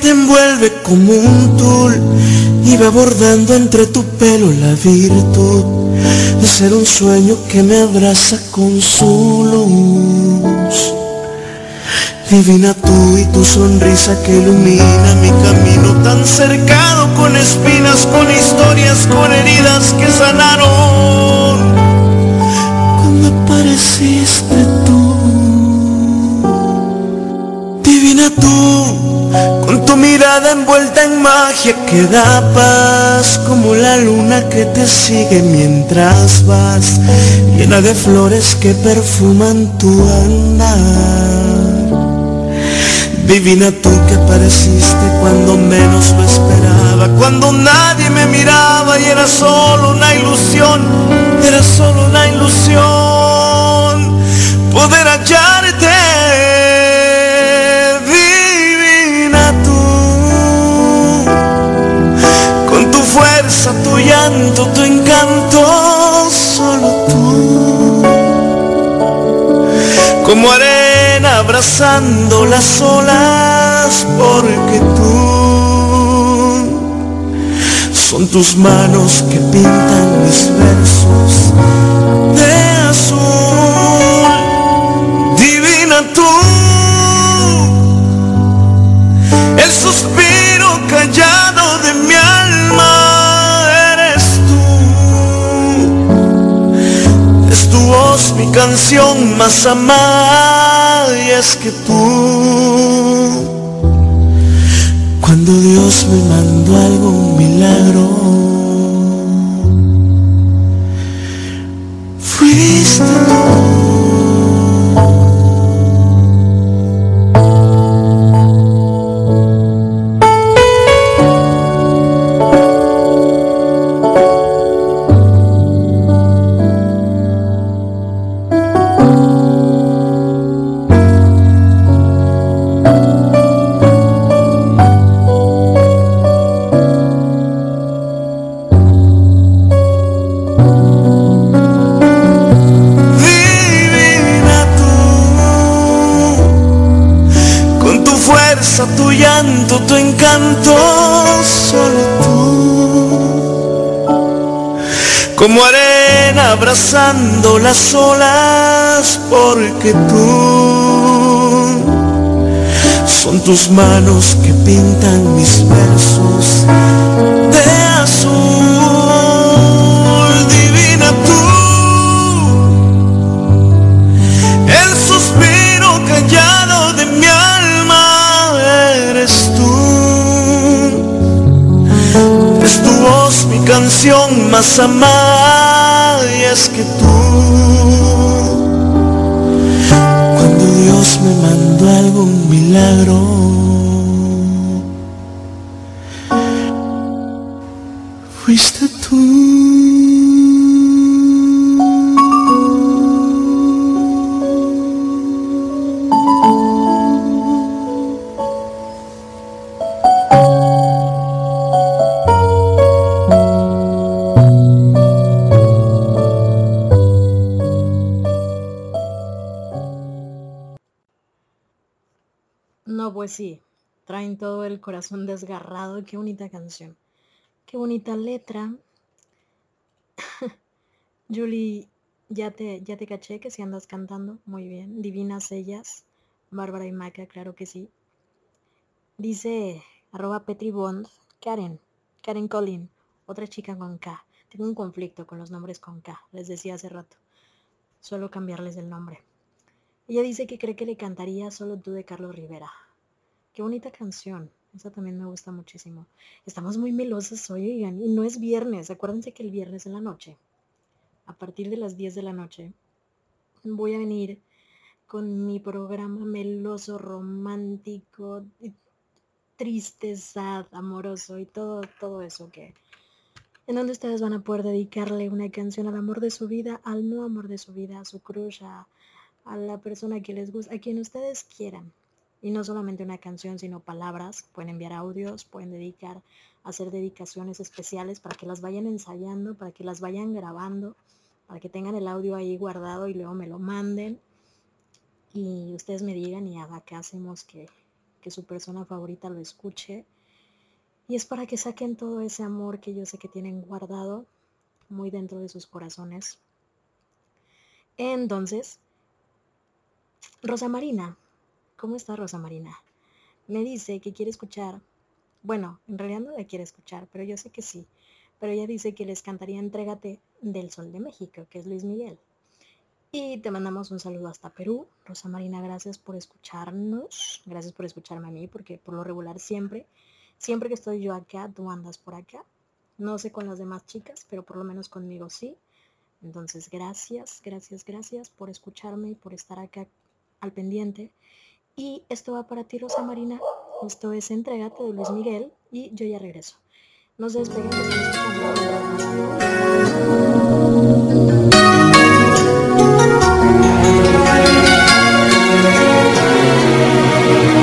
Te envuelve como un tul y va bordando entre tu pelo la virtud de ser un sueño que me abraza con su luz. Divina tú y tu sonrisa que ilumina mi camino tan cercado con espinas, con historias, con heridas que sanaron. Magia que da paz, como la luna que te sigue mientras vas, llena de flores que perfuman tu andar. Divina tú que apareciste cuando menos lo esperaba, cuando nadie me miraba y era solo una ilusión, era solo una ilusión poder hallarte. Tu encanto, solo tú como arena abrazando las olas, porque tú son tus manos que pintan mis versos de azul. Canción más amada y es que tú. Cuando Dios me mandó algo un milagro fuiste Divina tu encanto, solo tú. Como arena abrazando las olas, porque tú son tus manos que pintan mis versos más es que tú. Cuando Dios me mandó algún milagro. Corazón desgarrado. Qué bonita canción. Qué bonita letra. Julie, ya te, ya te caché que si andas cantando. Muy bien. Divinas ellas. Bárbara y Maca, claro que sí. Dice arroba Petri Bond. Karen. Karen Collin. Otra chica con K. Tengo un conflicto con los nombres con K. Les decía hace rato. Suelo cambiarles el nombre. Ella dice que cree que le cantaría Solo tú de Carlos Rivera. Qué bonita canción. Esa también me gusta muchísimo. Estamos muy melosas hoy, oigan, y no es viernes. Acuérdense que el viernes en la noche, a partir de las 10 de la noche, voy a venir con mi programa meloso, romántico, triste, sad, amoroso y todo, todo eso que... En donde ustedes van a poder dedicarle una canción al amor de su vida, al no amor de su vida, a su crush, a, a la persona que les gusta, a quien ustedes quieran. Y no solamente una canción, sino palabras. Pueden enviar audios, pueden dedicar, hacer dedicaciones especiales para que las vayan ensayando, para que las vayan grabando, para que tengan el audio ahí guardado y luego me lo manden. Y ustedes me digan y haga que hacemos que, que su persona favorita lo escuche. Y es para que saquen todo ese amor que yo sé que tienen guardado muy dentro de sus corazones. Entonces, Rosa Marina, ¿cómo está Rosa Marina? Me dice que quiere escuchar, bueno, en realidad no la quiere escuchar, pero yo sé que sí. Pero ella dice que les cantaría Entrégate del Sol de México, que es Luis Miguel. Y te mandamos un saludo hasta Perú. Rosa Marina, gracias por escucharnos. Gracias por escucharme a mí, porque por lo regular siempre, siempre que estoy yo acá, tú andas por acá. No sé con las demás chicas, pero por lo menos conmigo sí. Entonces, gracias, gracias, gracias por escucharme y por estar acá al pendiente. Y esto va para ti, Rosa Marina. Esto es Entrégate de Luis Miguel y yo ya regreso. Nos despeguen.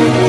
¿Cómo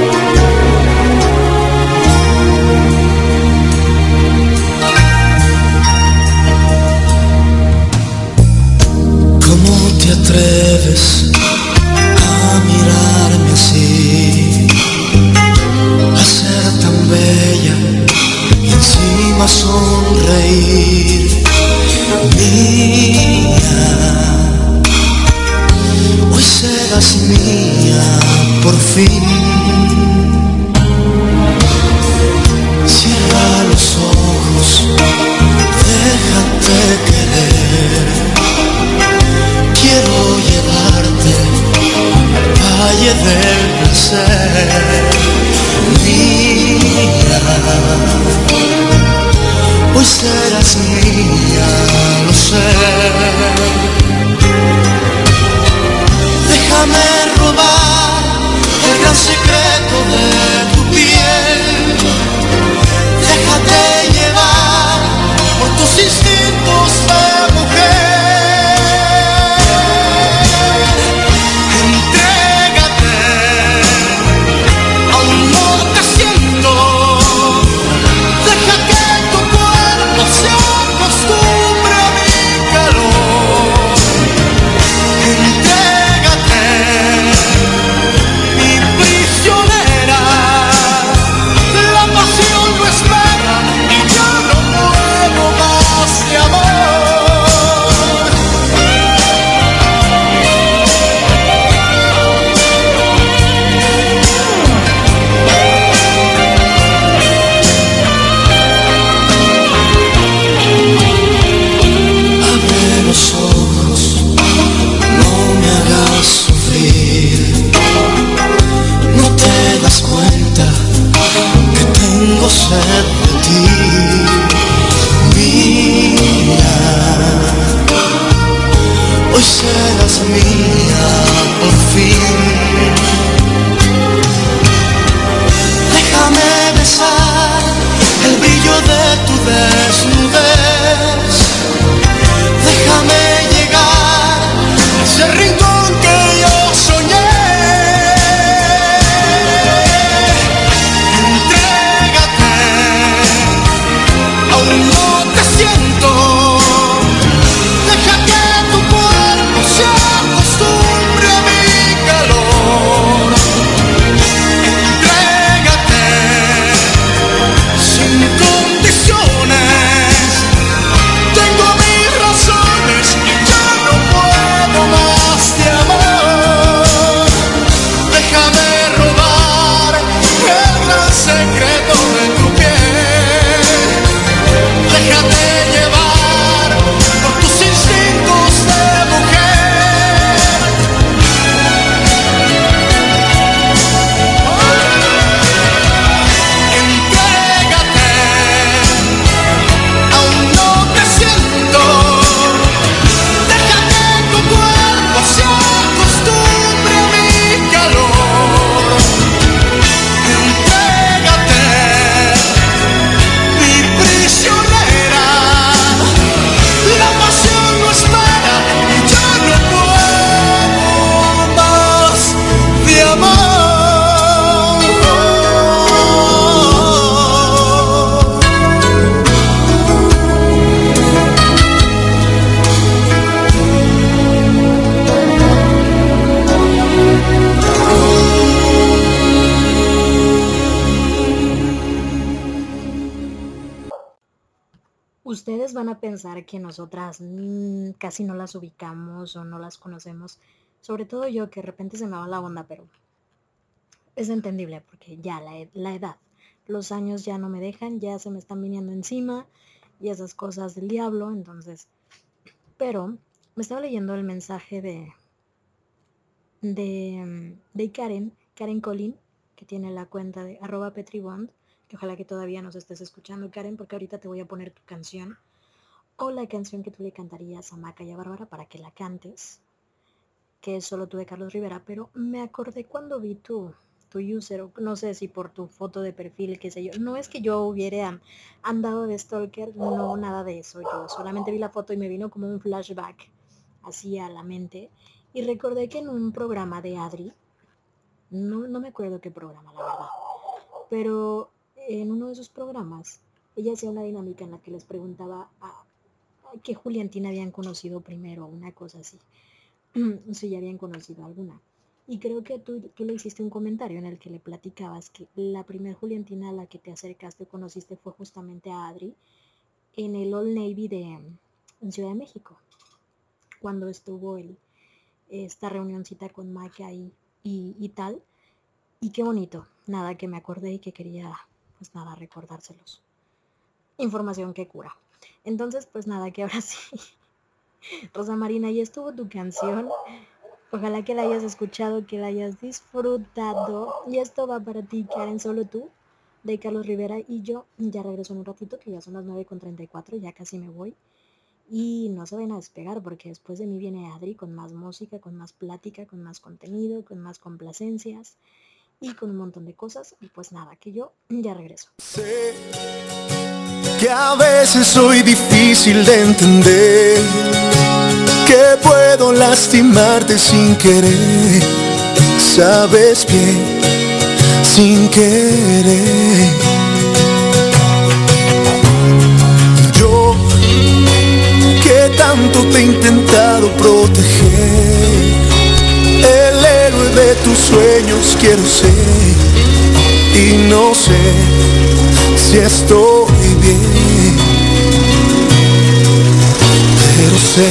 Sobre todo yo, que de repente se me va la onda, pero es entendible porque ya la, ed- la edad, los años ya no me dejan, ya se me están viniendo encima y esas cosas del diablo, entonces... Pero me estaba leyendo el mensaje de, de, de Karen, Karen Colin, que tiene la cuenta de arroba petribond, que ojalá que todavía nos estés escuchando, Karen, porque ahorita te voy a poner tu canción o la canción que tú le cantarías a Maca y a Bárbara para que la cantes, que solo tú de Carlos Rivera, pero me acordé cuando vi tu, tu user, no sé si por tu foto de perfil, qué sé yo, no es que yo hubiera an- andado de stalker, no, nada de eso, yo solamente vi la foto y me vino como un flashback así a la mente. Y recordé que en un programa de Adri, no, no me acuerdo qué programa, la verdad, pero en uno de esos programas ella hacía una dinámica en la que les preguntaba a, a qué Juliantina habían conocido primero, una cosa así, si ya habían conocido alguna. Y creo que tú, tú le hiciste un comentario en el que le platicabas que la primer Juliantina a la que te acercaste o conociste fue justamente a Adri en el Old Navy de en Ciudad de México, cuando estuvo el, esta reunioncita con Mike ahí y, y tal. Y qué bonito, nada que me acordé y que quería, pues nada, recordárselos. Información que cura. Entonces, pues nada, que ahora sí. Rosa Marina, ya estuvo tu canción. Ojalá que la hayas escuchado, que la hayas disfrutado. Y esto va para ti, Karen, solo tú, de Carlos Rivera. Y yo ya regreso en un ratito, que ya son las 9.34, ya casi me voy. Y no se vayan a despegar, porque después de mí viene Adri con más música, con más plática, con más contenido, con más complacencias y con un montón de cosas. Y pues nada, que yo ya regreso. Que a veces soy difícil de entender, que puedo lastimarte sin querer, sabes bien, sin querer. Yo que tanto te he intentado proteger, el héroe de tus sueños quiero ser y no sé si estoy Pero sé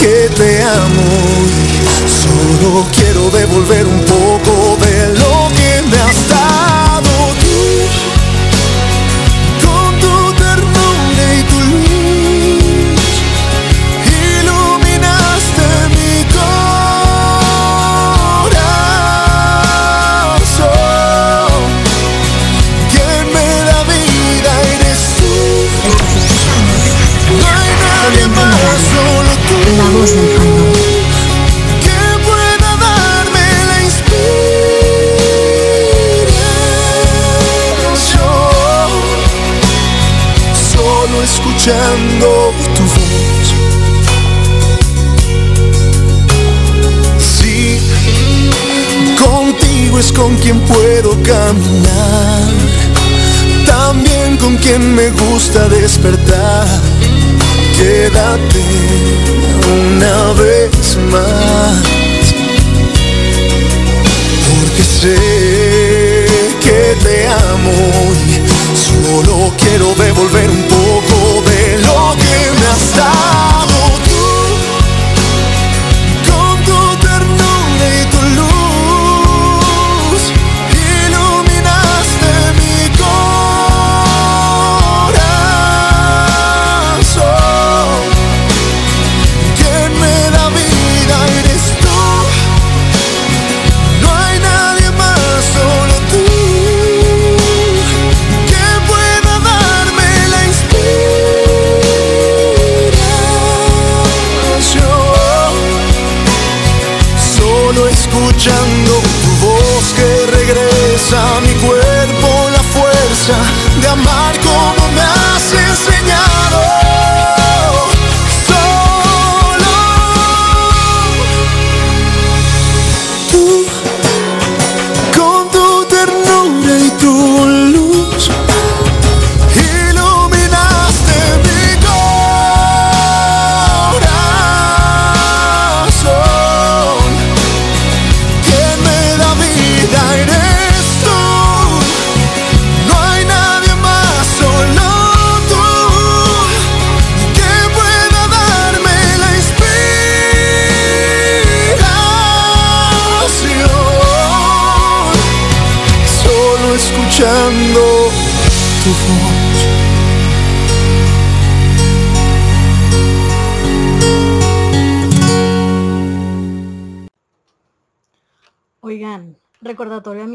que te amo y solo quiero devolver un poco de escuchando tu voz. Sí, contigo es con quien puedo caminar. También con quien me gusta despertar. Quédate una vez más. Porque sé que te amo solo quiero devolver un poco de lo que me has dado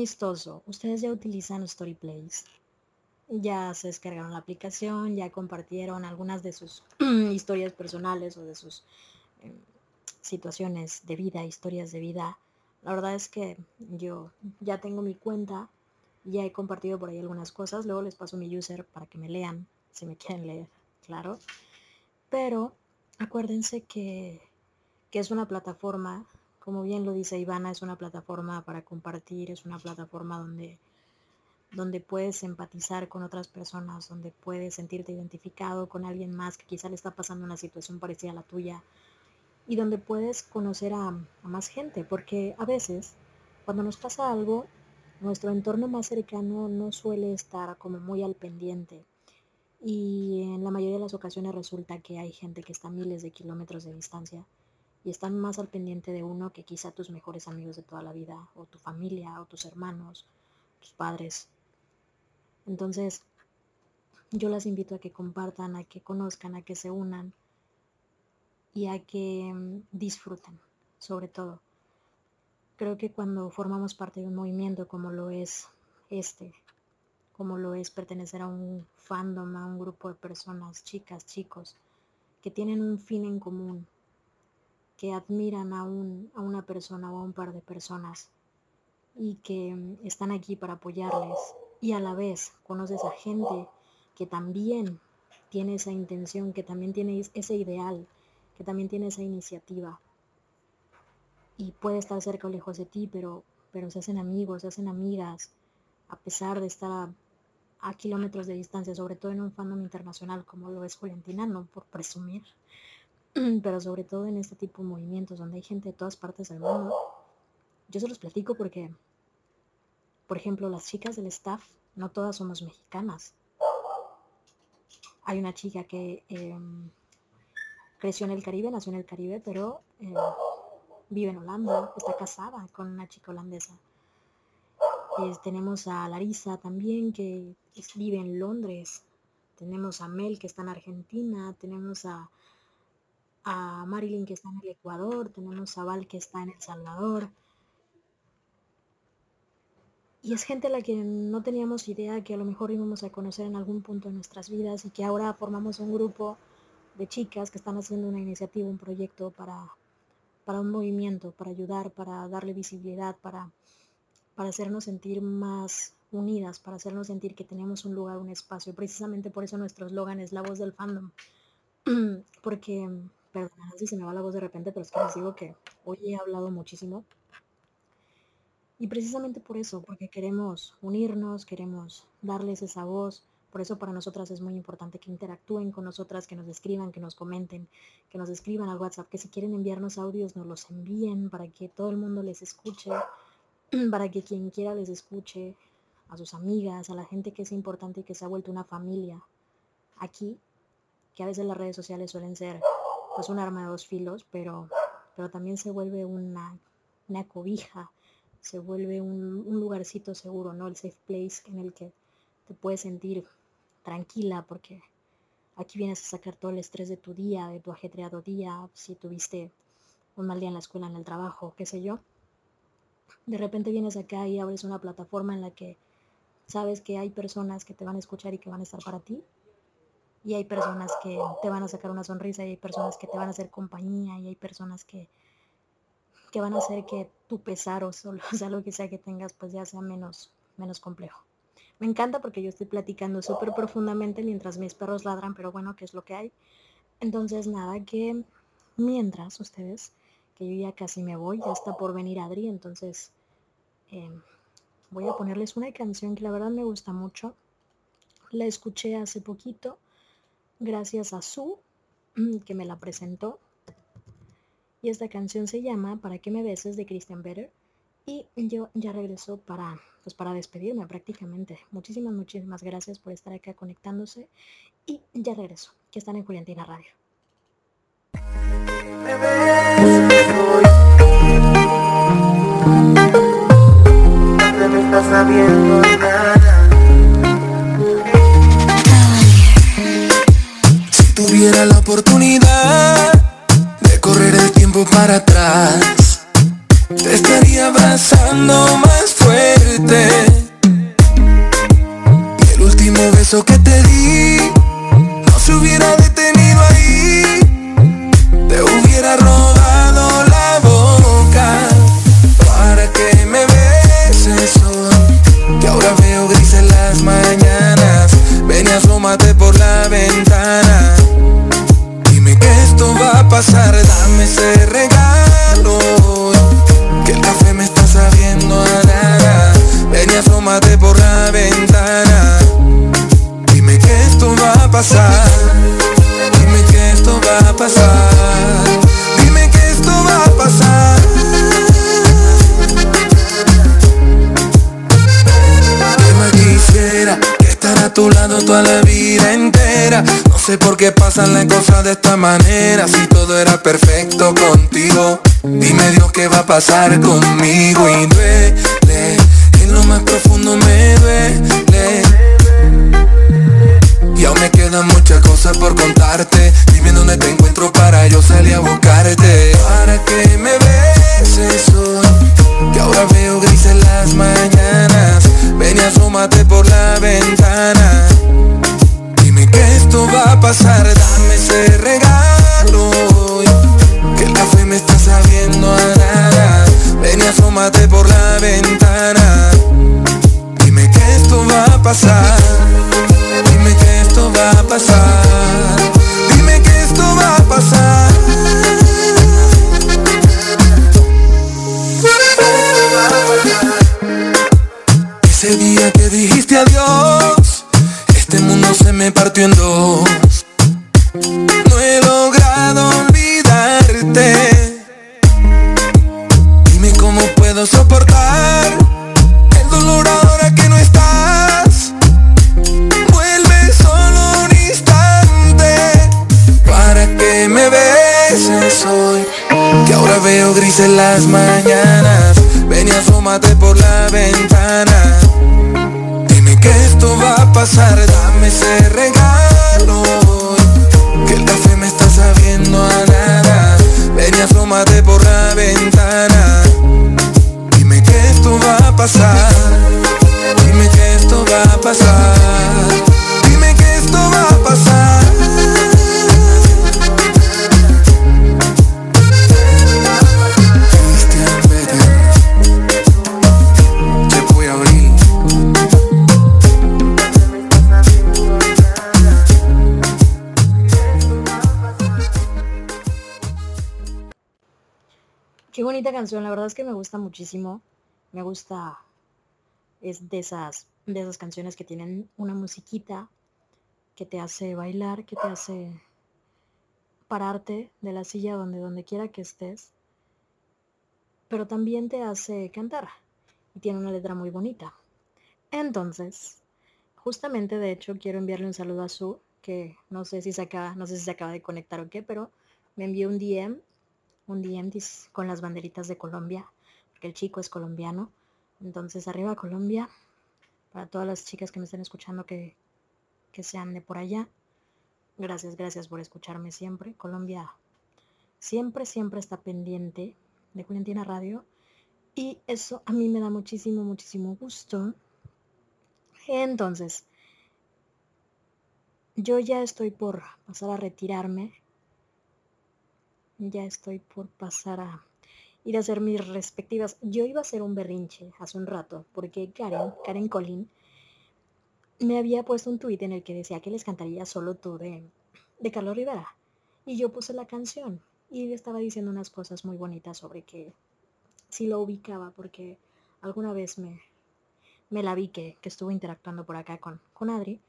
amistoso. Ustedes ya utilizan Storyplays. Ya se descargaron la aplicación, ya compartieron algunas de sus historias personales o de sus em, situaciones de vida, historias de vida. La verdad es que yo ya tengo mi cuenta, ya he compartido por ahí algunas cosas, luego les paso mi user para que me lean, si me quieren leer, claro. Pero acuérdense que, que es una plataforma, como bien lo dice Ivana, es una plataforma para compartir, es una plataforma donde, donde puedes empatizar con otras personas, donde puedes sentirte identificado con alguien más que quizá le está pasando una situación parecida a la tuya y donde puedes conocer a, a más gente, porque a veces cuando nos pasa algo, nuestro entorno más cercano no suele estar como muy al pendiente. Y en la mayoría de las ocasiones resulta que hay gente que está a miles de kilómetros de distancia y están más al pendiente de uno que quizá tus mejores amigos de toda la vida, o tu familia, o tus hermanos, tus padres. Entonces, yo las invito a que compartan, a que conozcan, a que se unan y a que mm, disfruten, sobre todo. Creo que cuando formamos parte de un movimiento como lo es este, como lo es pertenecer a un fandom, a un grupo de personas, chicas, chicos, que tienen un fin en común, que admiran a, un, a una persona o a un par de personas y que están aquí para apoyarles y a la vez conoces a gente que también tiene esa intención, que también tiene ese ideal, que también tiene esa iniciativa y puede estar cerca o lejos de ti, pero, pero se hacen amigos, se hacen amigas, a pesar de estar a, kilómetros de distancia, sobre todo en un fandom internacional como lo es Juliantina, no por presumir, pero sobre todo en este tipo de movimientos donde hay gente de todas partes del mundo. Yo se los platico porque, por ejemplo, las chicas del staff, no todas somos mexicanas. Hay una chica que em, creció en el Caribe, nació en el Caribe, pero eh, vive en Holanda, está casada con una chica holandesa. Eh, tenemos a Larisa también, que vive en Londres. Tenemos a Mel, que está en Argentina. Tenemos a, a Marilyn, que está en el Ecuador. Tenemos a Val, que está en El Salvador. Y es gente a la que no teníamos idea que a lo mejor íbamos a conocer en algún punto de nuestras vidas y que ahora formamos un grupo de chicas que están haciendo una iniciativa, un proyecto para, para un movimiento, para ayudar, para darle visibilidad, para, para hacernos sentir más unidas, para hacernos sentir que tenemos un lugar, un espacio. Precisamente por eso nuestro eslogan es la voz del fandom. Porque, perdón, si se me va la voz de repente, pero es que les digo que hoy he hablado muchísimo. Y precisamente por eso, porque queremos unirnos, queremos darles esa voz. Por eso para nosotras es muy importante que interactúen con nosotras, que nos escriban, que nos comenten, que nos escriban al WhatsApp, que si quieren enviarnos audios nos los envíen para que todo el mundo les escuche, para que quien quiera les escuche, a sus amigas, a la gente que es importante y que se ha vuelto una familia aquí, que a veces las redes sociales suelen ser pues un arma de dos filos, pero, pero también se vuelve una, una cobija, se vuelve un, un lugarcito seguro, ¿no? El safe place en el que te puedes sentir tranquila porque aquí vienes a sacar todo el estrés de tu día, de tu ajetreado día, si tuviste un mal día en la escuela, en el trabajo, qué sé yo. De repente vienes acá y abres una plataforma en la que sabes que hay personas que te van a escuchar y que van a estar para ti. Y hay personas que te van a sacar una sonrisa y hay personas que te van a hacer compañía y hay personas que, que van a hacer que tu pesar o, solo, o sea, lo que sea que tengas pues ya sea menos, menos complejo. Me encanta porque yo estoy platicando súper profundamente mientras mis perros ladran, pero bueno, ¿qué es lo que hay? Entonces, nada, que mientras ustedes, que yo ya casi me voy, ya está por venir Adri, entonces eh, voy a ponerles una canción que la verdad me gusta mucho. La escuché hace poquito, gracias a Su, que me la presentó. Y esta canción se llama Para que me beses de Christian Better. Y yo ya regreso para, pues para despedirme prácticamente. Muchísimas, muchísimas gracias por estar acá conectándose. Y ya regreso, que están en Juliantina Radio. era la oportunidad de correr el tiempo para atrás, te estaría abrazando más fuerte. Y el último beso que te di no se hubiera detenido manera. Si todo era perfecto contigo. Dime Dios qué va a pasar conmigo y duele. Muchísimo. Me gusta, es de esas, de esas canciones que tienen una musiquita que te hace bailar, que te hace pararte de la silla donde, donde quiera que estés, pero también te hace cantar y tiene una letra muy bonita. Entonces, justamente de hecho quiero enviarle un saludo a Su, que no sé si se acaba, no sé si se acaba de conectar o qué, pero me envió un DM un DM con las banderitas de Colombia, el chico es colombiano. Entonces, arriba Colombia, para todas las chicas que me estén escuchando que, que sean de por allá. Gracias, gracias por escucharme siempre. Colombia siempre, siempre está pendiente de Juliantina Radio. Y eso a mí me da muchísimo, muchísimo gusto. Entonces, yo ya estoy por pasar a retirarme ya estoy por pasar a ir a hacer mis respectivas. Yo iba a hacer un berrinche hace un rato, porque Karen, Karen Colin, me había puesto un tuit en el que decía que les cantaría solo tú de, de Carlos Rivera. Y yo puse la canción y le estaba diciendo unas cosas muy bonitas sobre que si lo ubicaba, porque alguna vez me, me la vi que, que estuvo interactuando por acá con, con Adri.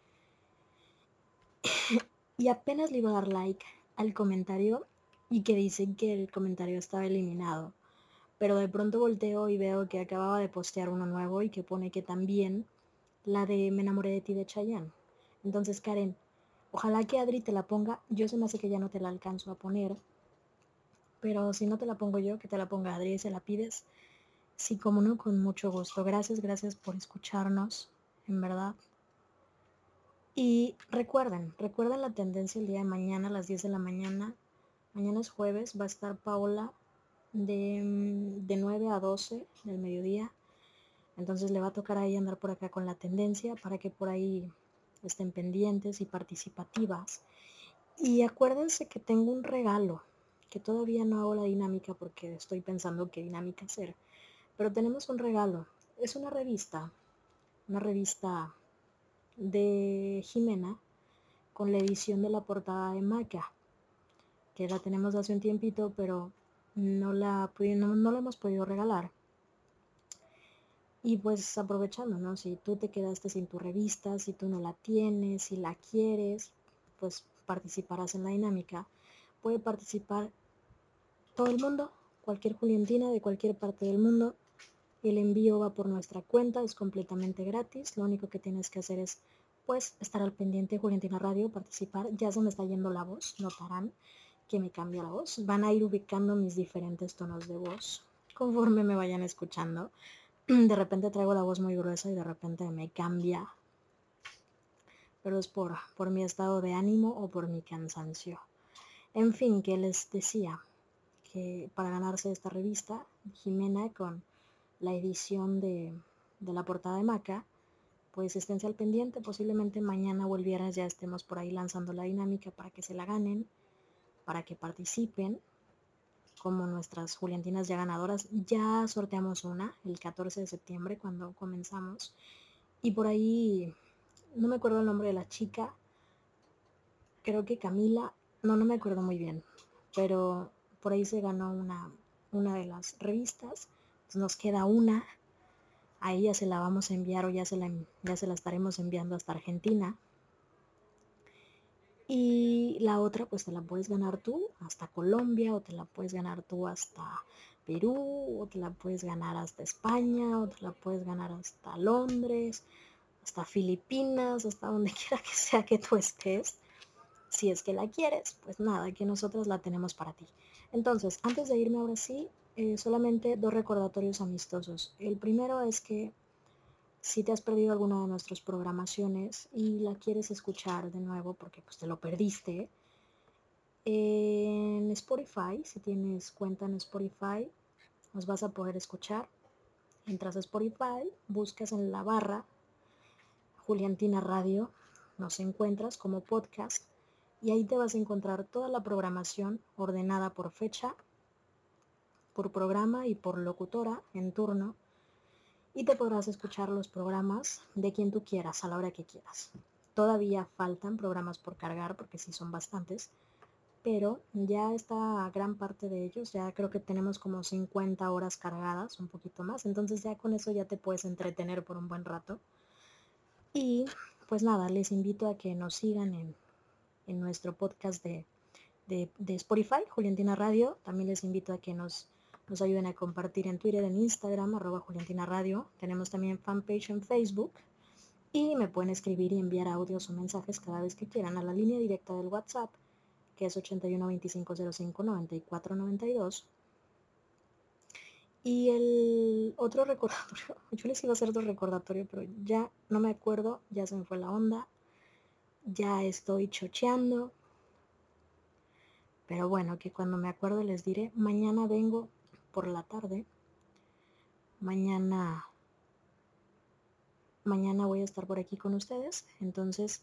y apenas le iba a dar like al comentario y que dicen que el comentario estaba eliminado. Pero de pronto volteo y veo que acababa de postear uno nuevo y que pone que también la de Me enamoré de ti de Chayanne. Entonces, Karen, ojalá que Adri te la ponga. Yo se me hace que ya no te la alcanzo a poner. Pero si no te la pongo yo, que te la ponga Adri y se la pides. Sí, como no, con mucho gusto. Gracias, gracias por escucharnos, en verdad. Y recuerden, recuerden la tendencia el día de mañana a las 10 de la mañana. Mañana es jueves, va a estar Paola de, mm, de 9 a 12 del mediodía. Entonces le va a tocar ahí andar por acá con la tendencia para que por ahí estén pendientes y participativas. Y acuérdense que tengo un regalo, que todavía no hago la dinámica porque estoy pensando qué dinámica hacer. Pero tenemos un regalo. Es una revista, una revista de Jimena con la edición de la portada de Maca, que la tenemos hace un tiempito, pero no la, no, no la hemos podido regalar. Y pues aprovechando, ¿no? Si tú te quedaste sin tu revista, si tú no la tienes, si la quieres, pues participarás en la dinámica. Puede participar todo el mundo, cualquier Juliantina de cualquier parte del mundo. El envío va por nuestra cuenta, es completamente gratis. Lo único que tienes que hacer es pues estar al pendiente Juliantina Radio, participar. Ya se me está yendo la voz, notarán que me cambia la voz. Van a ir ubicando mis diferentes tonos de voz conforme me vayan escuchando. De repente traigo la voz muy gruesa y de repente me cambia. Pero es por, por mi estado de ánimo o por mi cansancio. En fin, que les decía que para ganarse esta revista, Jimena con la edición de, de la portada de Maca, pues esténse al pendiente, posiblemente mañana o ya estemos por ahí lanzando la dinámica para que se la ganen, para que participen, como nuestras Juliantinas ya ganadoras. Ya sorteamos una el 14 de septiembre cuando comenzamos y por ahí, no me acuerdo el nombre de la chica, creo que Camila, no, no me acuerdo muy bien, pero por ahí se ganó una, una de las revistas, nos queda una a ella se la vamos a enviar o ya se la, ya se la estaremos enviando hasta Argentina. Y la otra pues te la puedes ganar tú hasta Colombia o te la puedes ganar tú hasta Perú o te la puedes ganar hasta España o te la puedes ganar hasta Londres, hasta Filipinas, hasta donde quiera que sea que tú estés. Si es que la quieres, pues nada, que nosotros la tenemos para ti. Entonces, antes de irme ahora sí, eh, solamente dos recordatorios amistosos. El primero es que si te has perdido alguna de nuestras programaciones y la quieres escuchar de nuevo porque pues te lo perdiste, en Spotify, si tienes cuenta en Spotify, nos vas a poder escuchar. Entras a Spotify, buscas en la barra Juliantina Radio, nos encuentras como podcast y ahí te vas a encontrar toda la programación ordenada por fecha por programa y por locutora en turno y te podrás escuchar los programas de quien tú quieras a la hora que quieras. Todavía faltan programas por cargar porque sí son bastantes, pero ya está gran parte de ellos, ya creo que tenemos como 50 horas cargadas, un poquito más, entonces ya con eso ya te puedes entretener por un buen rato. Y pues nada, les invito a que nos sigan en, en nuestro podcast de, de, de Spotify, Juliantina Radio. También les invito a que nos nos ayuden a compartir en Twitter, en Instagram, arroba Juliantina Radio. Tenemos también fanpage en Facebook. Y me pueden escribir y enviar audios o mensajes cada vez que quieran a la línea directa del WhatsApp, que es 81 25 05 94 92. Y el otro recordatorio, yo les iba a hacer otro recordatorio, pero ya no me acuerdo, ya se me fue la onda, ya estoy chocheando. Pero bueno, que cuando me acuerdo les diré, mañana vengo por la tarde. Mañana mañana voy a estar por aquí con ustedes, entonces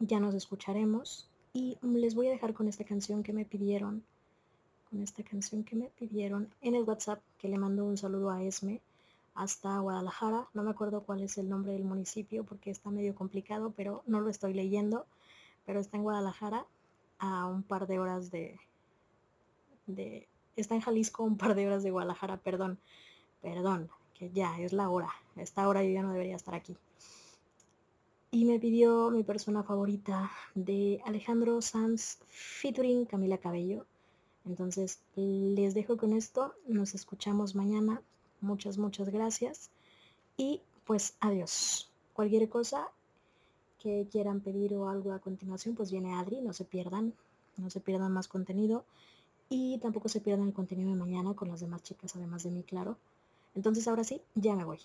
ya nos escucharemos. Y les voy a dejar con esta canción que me pidieron, con esta canción que me pidieron en el WhatsApp, que le mando un saludo a Esme hasta Guadalajara, no me acuerdo cuál es el nombre del municipio porque está medio complicado, pero no lo estoy leyendo, pero está en Guadalajara a un par de horas de, de está en Jalisco un par de horas de Guadalajara, perdón, perdón, que ya es la hora, esta hora yo ya no debería estar aquí. Y me pidió mi persona favorita de Alejandro Sanz featuring Camila Cabello. Entonces les dejo con esto, nos escuchamos mañana. Muchas, muchas gracias. Y pues adiós. Cualquier cosa que quieran pedir o algo a continuación, pues viene Adri, no se pierdan, no se pierdan más contenido. Y tampoco se pierdan el contenido de mañana con las demás chicas, además de mí, claro. Entonces ahora sí, ya me voy.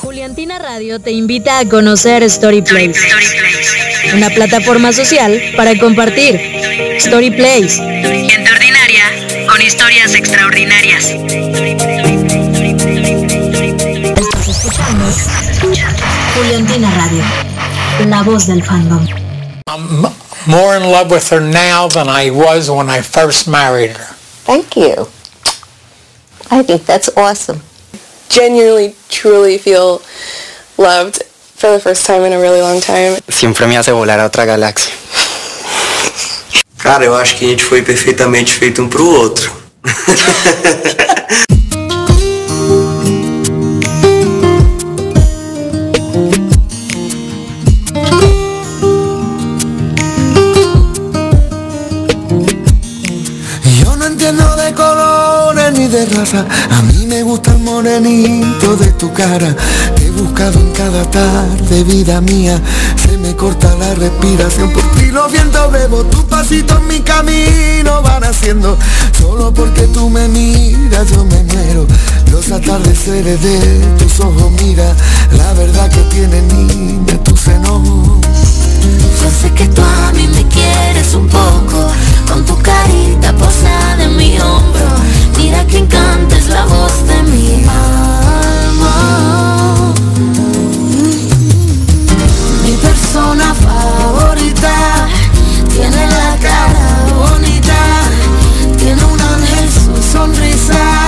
Juliantina Radio te invita a conocer StoryPlace, una plataforma social para compartir. StoryPlace. Gente ordinaria con historias extraordinarias. Estás escuchando la voz del fandom. I'm more in love with her now than I was when I first married her. Thank you. I think that's awesome. Genuinely, truly feel loved for the first time in a really long time. Siempre me hace volar a otra galaxia. Cara, eu acho que a gente foi perfeitamente feito um pro outro. A mí me gusta el morenito de tu cara. Te he buscado en cada tarde, vida mía. Se me corta la respiración Por ti. Los vientos bebo tus pasitos en mi camino van haciendo. Solo porque tú me miras yo me muero. Los atardeceres de tus ojos mira. La verdad que tiene niña tu seno Yo sé que tú a mí me quieres un poco. Con tu carita posada en mi hombro. Mira que encanta es la voz de mi alma. Mi persona favorita. Tiene la cara bonita. Tiene un ángel su sonrisa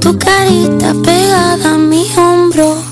tu carita pegada a mi hombro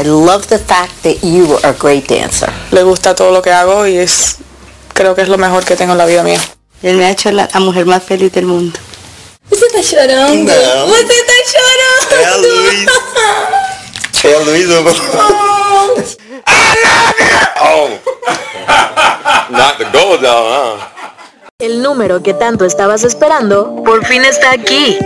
I love the fact that you are a great dancer. Le gusta todo lo que hago y es creo que es lo mejor que tengo en la vida mía. Él me ha hecho la, la mujer más feliz del mundo. Usted está llorando No. Usted está É a llorando Luiz. É a Luiz. Oh. Not the gold though, huh? El número que tanto estabas esperando por fin está aquí.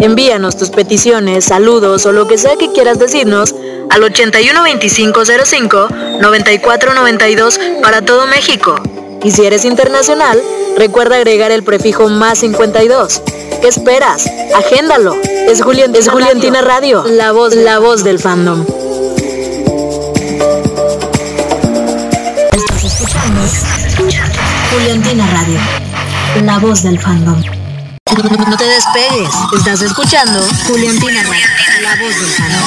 Envíanos tus peticiones, saludos o lo que sea que quieras decirnos al 812505 9492 para todo México. Y si eres internacional, recuerda agregar el prefijo más 52. ¿Qué esperas? Agéndalo. Es, Julián, es Juliantina Radio, la voz, la voz del fandom. Estás Juliantina Radio, la voz del fandom. No te despegues, estás escuchando Julián Tina, la voz del fandom.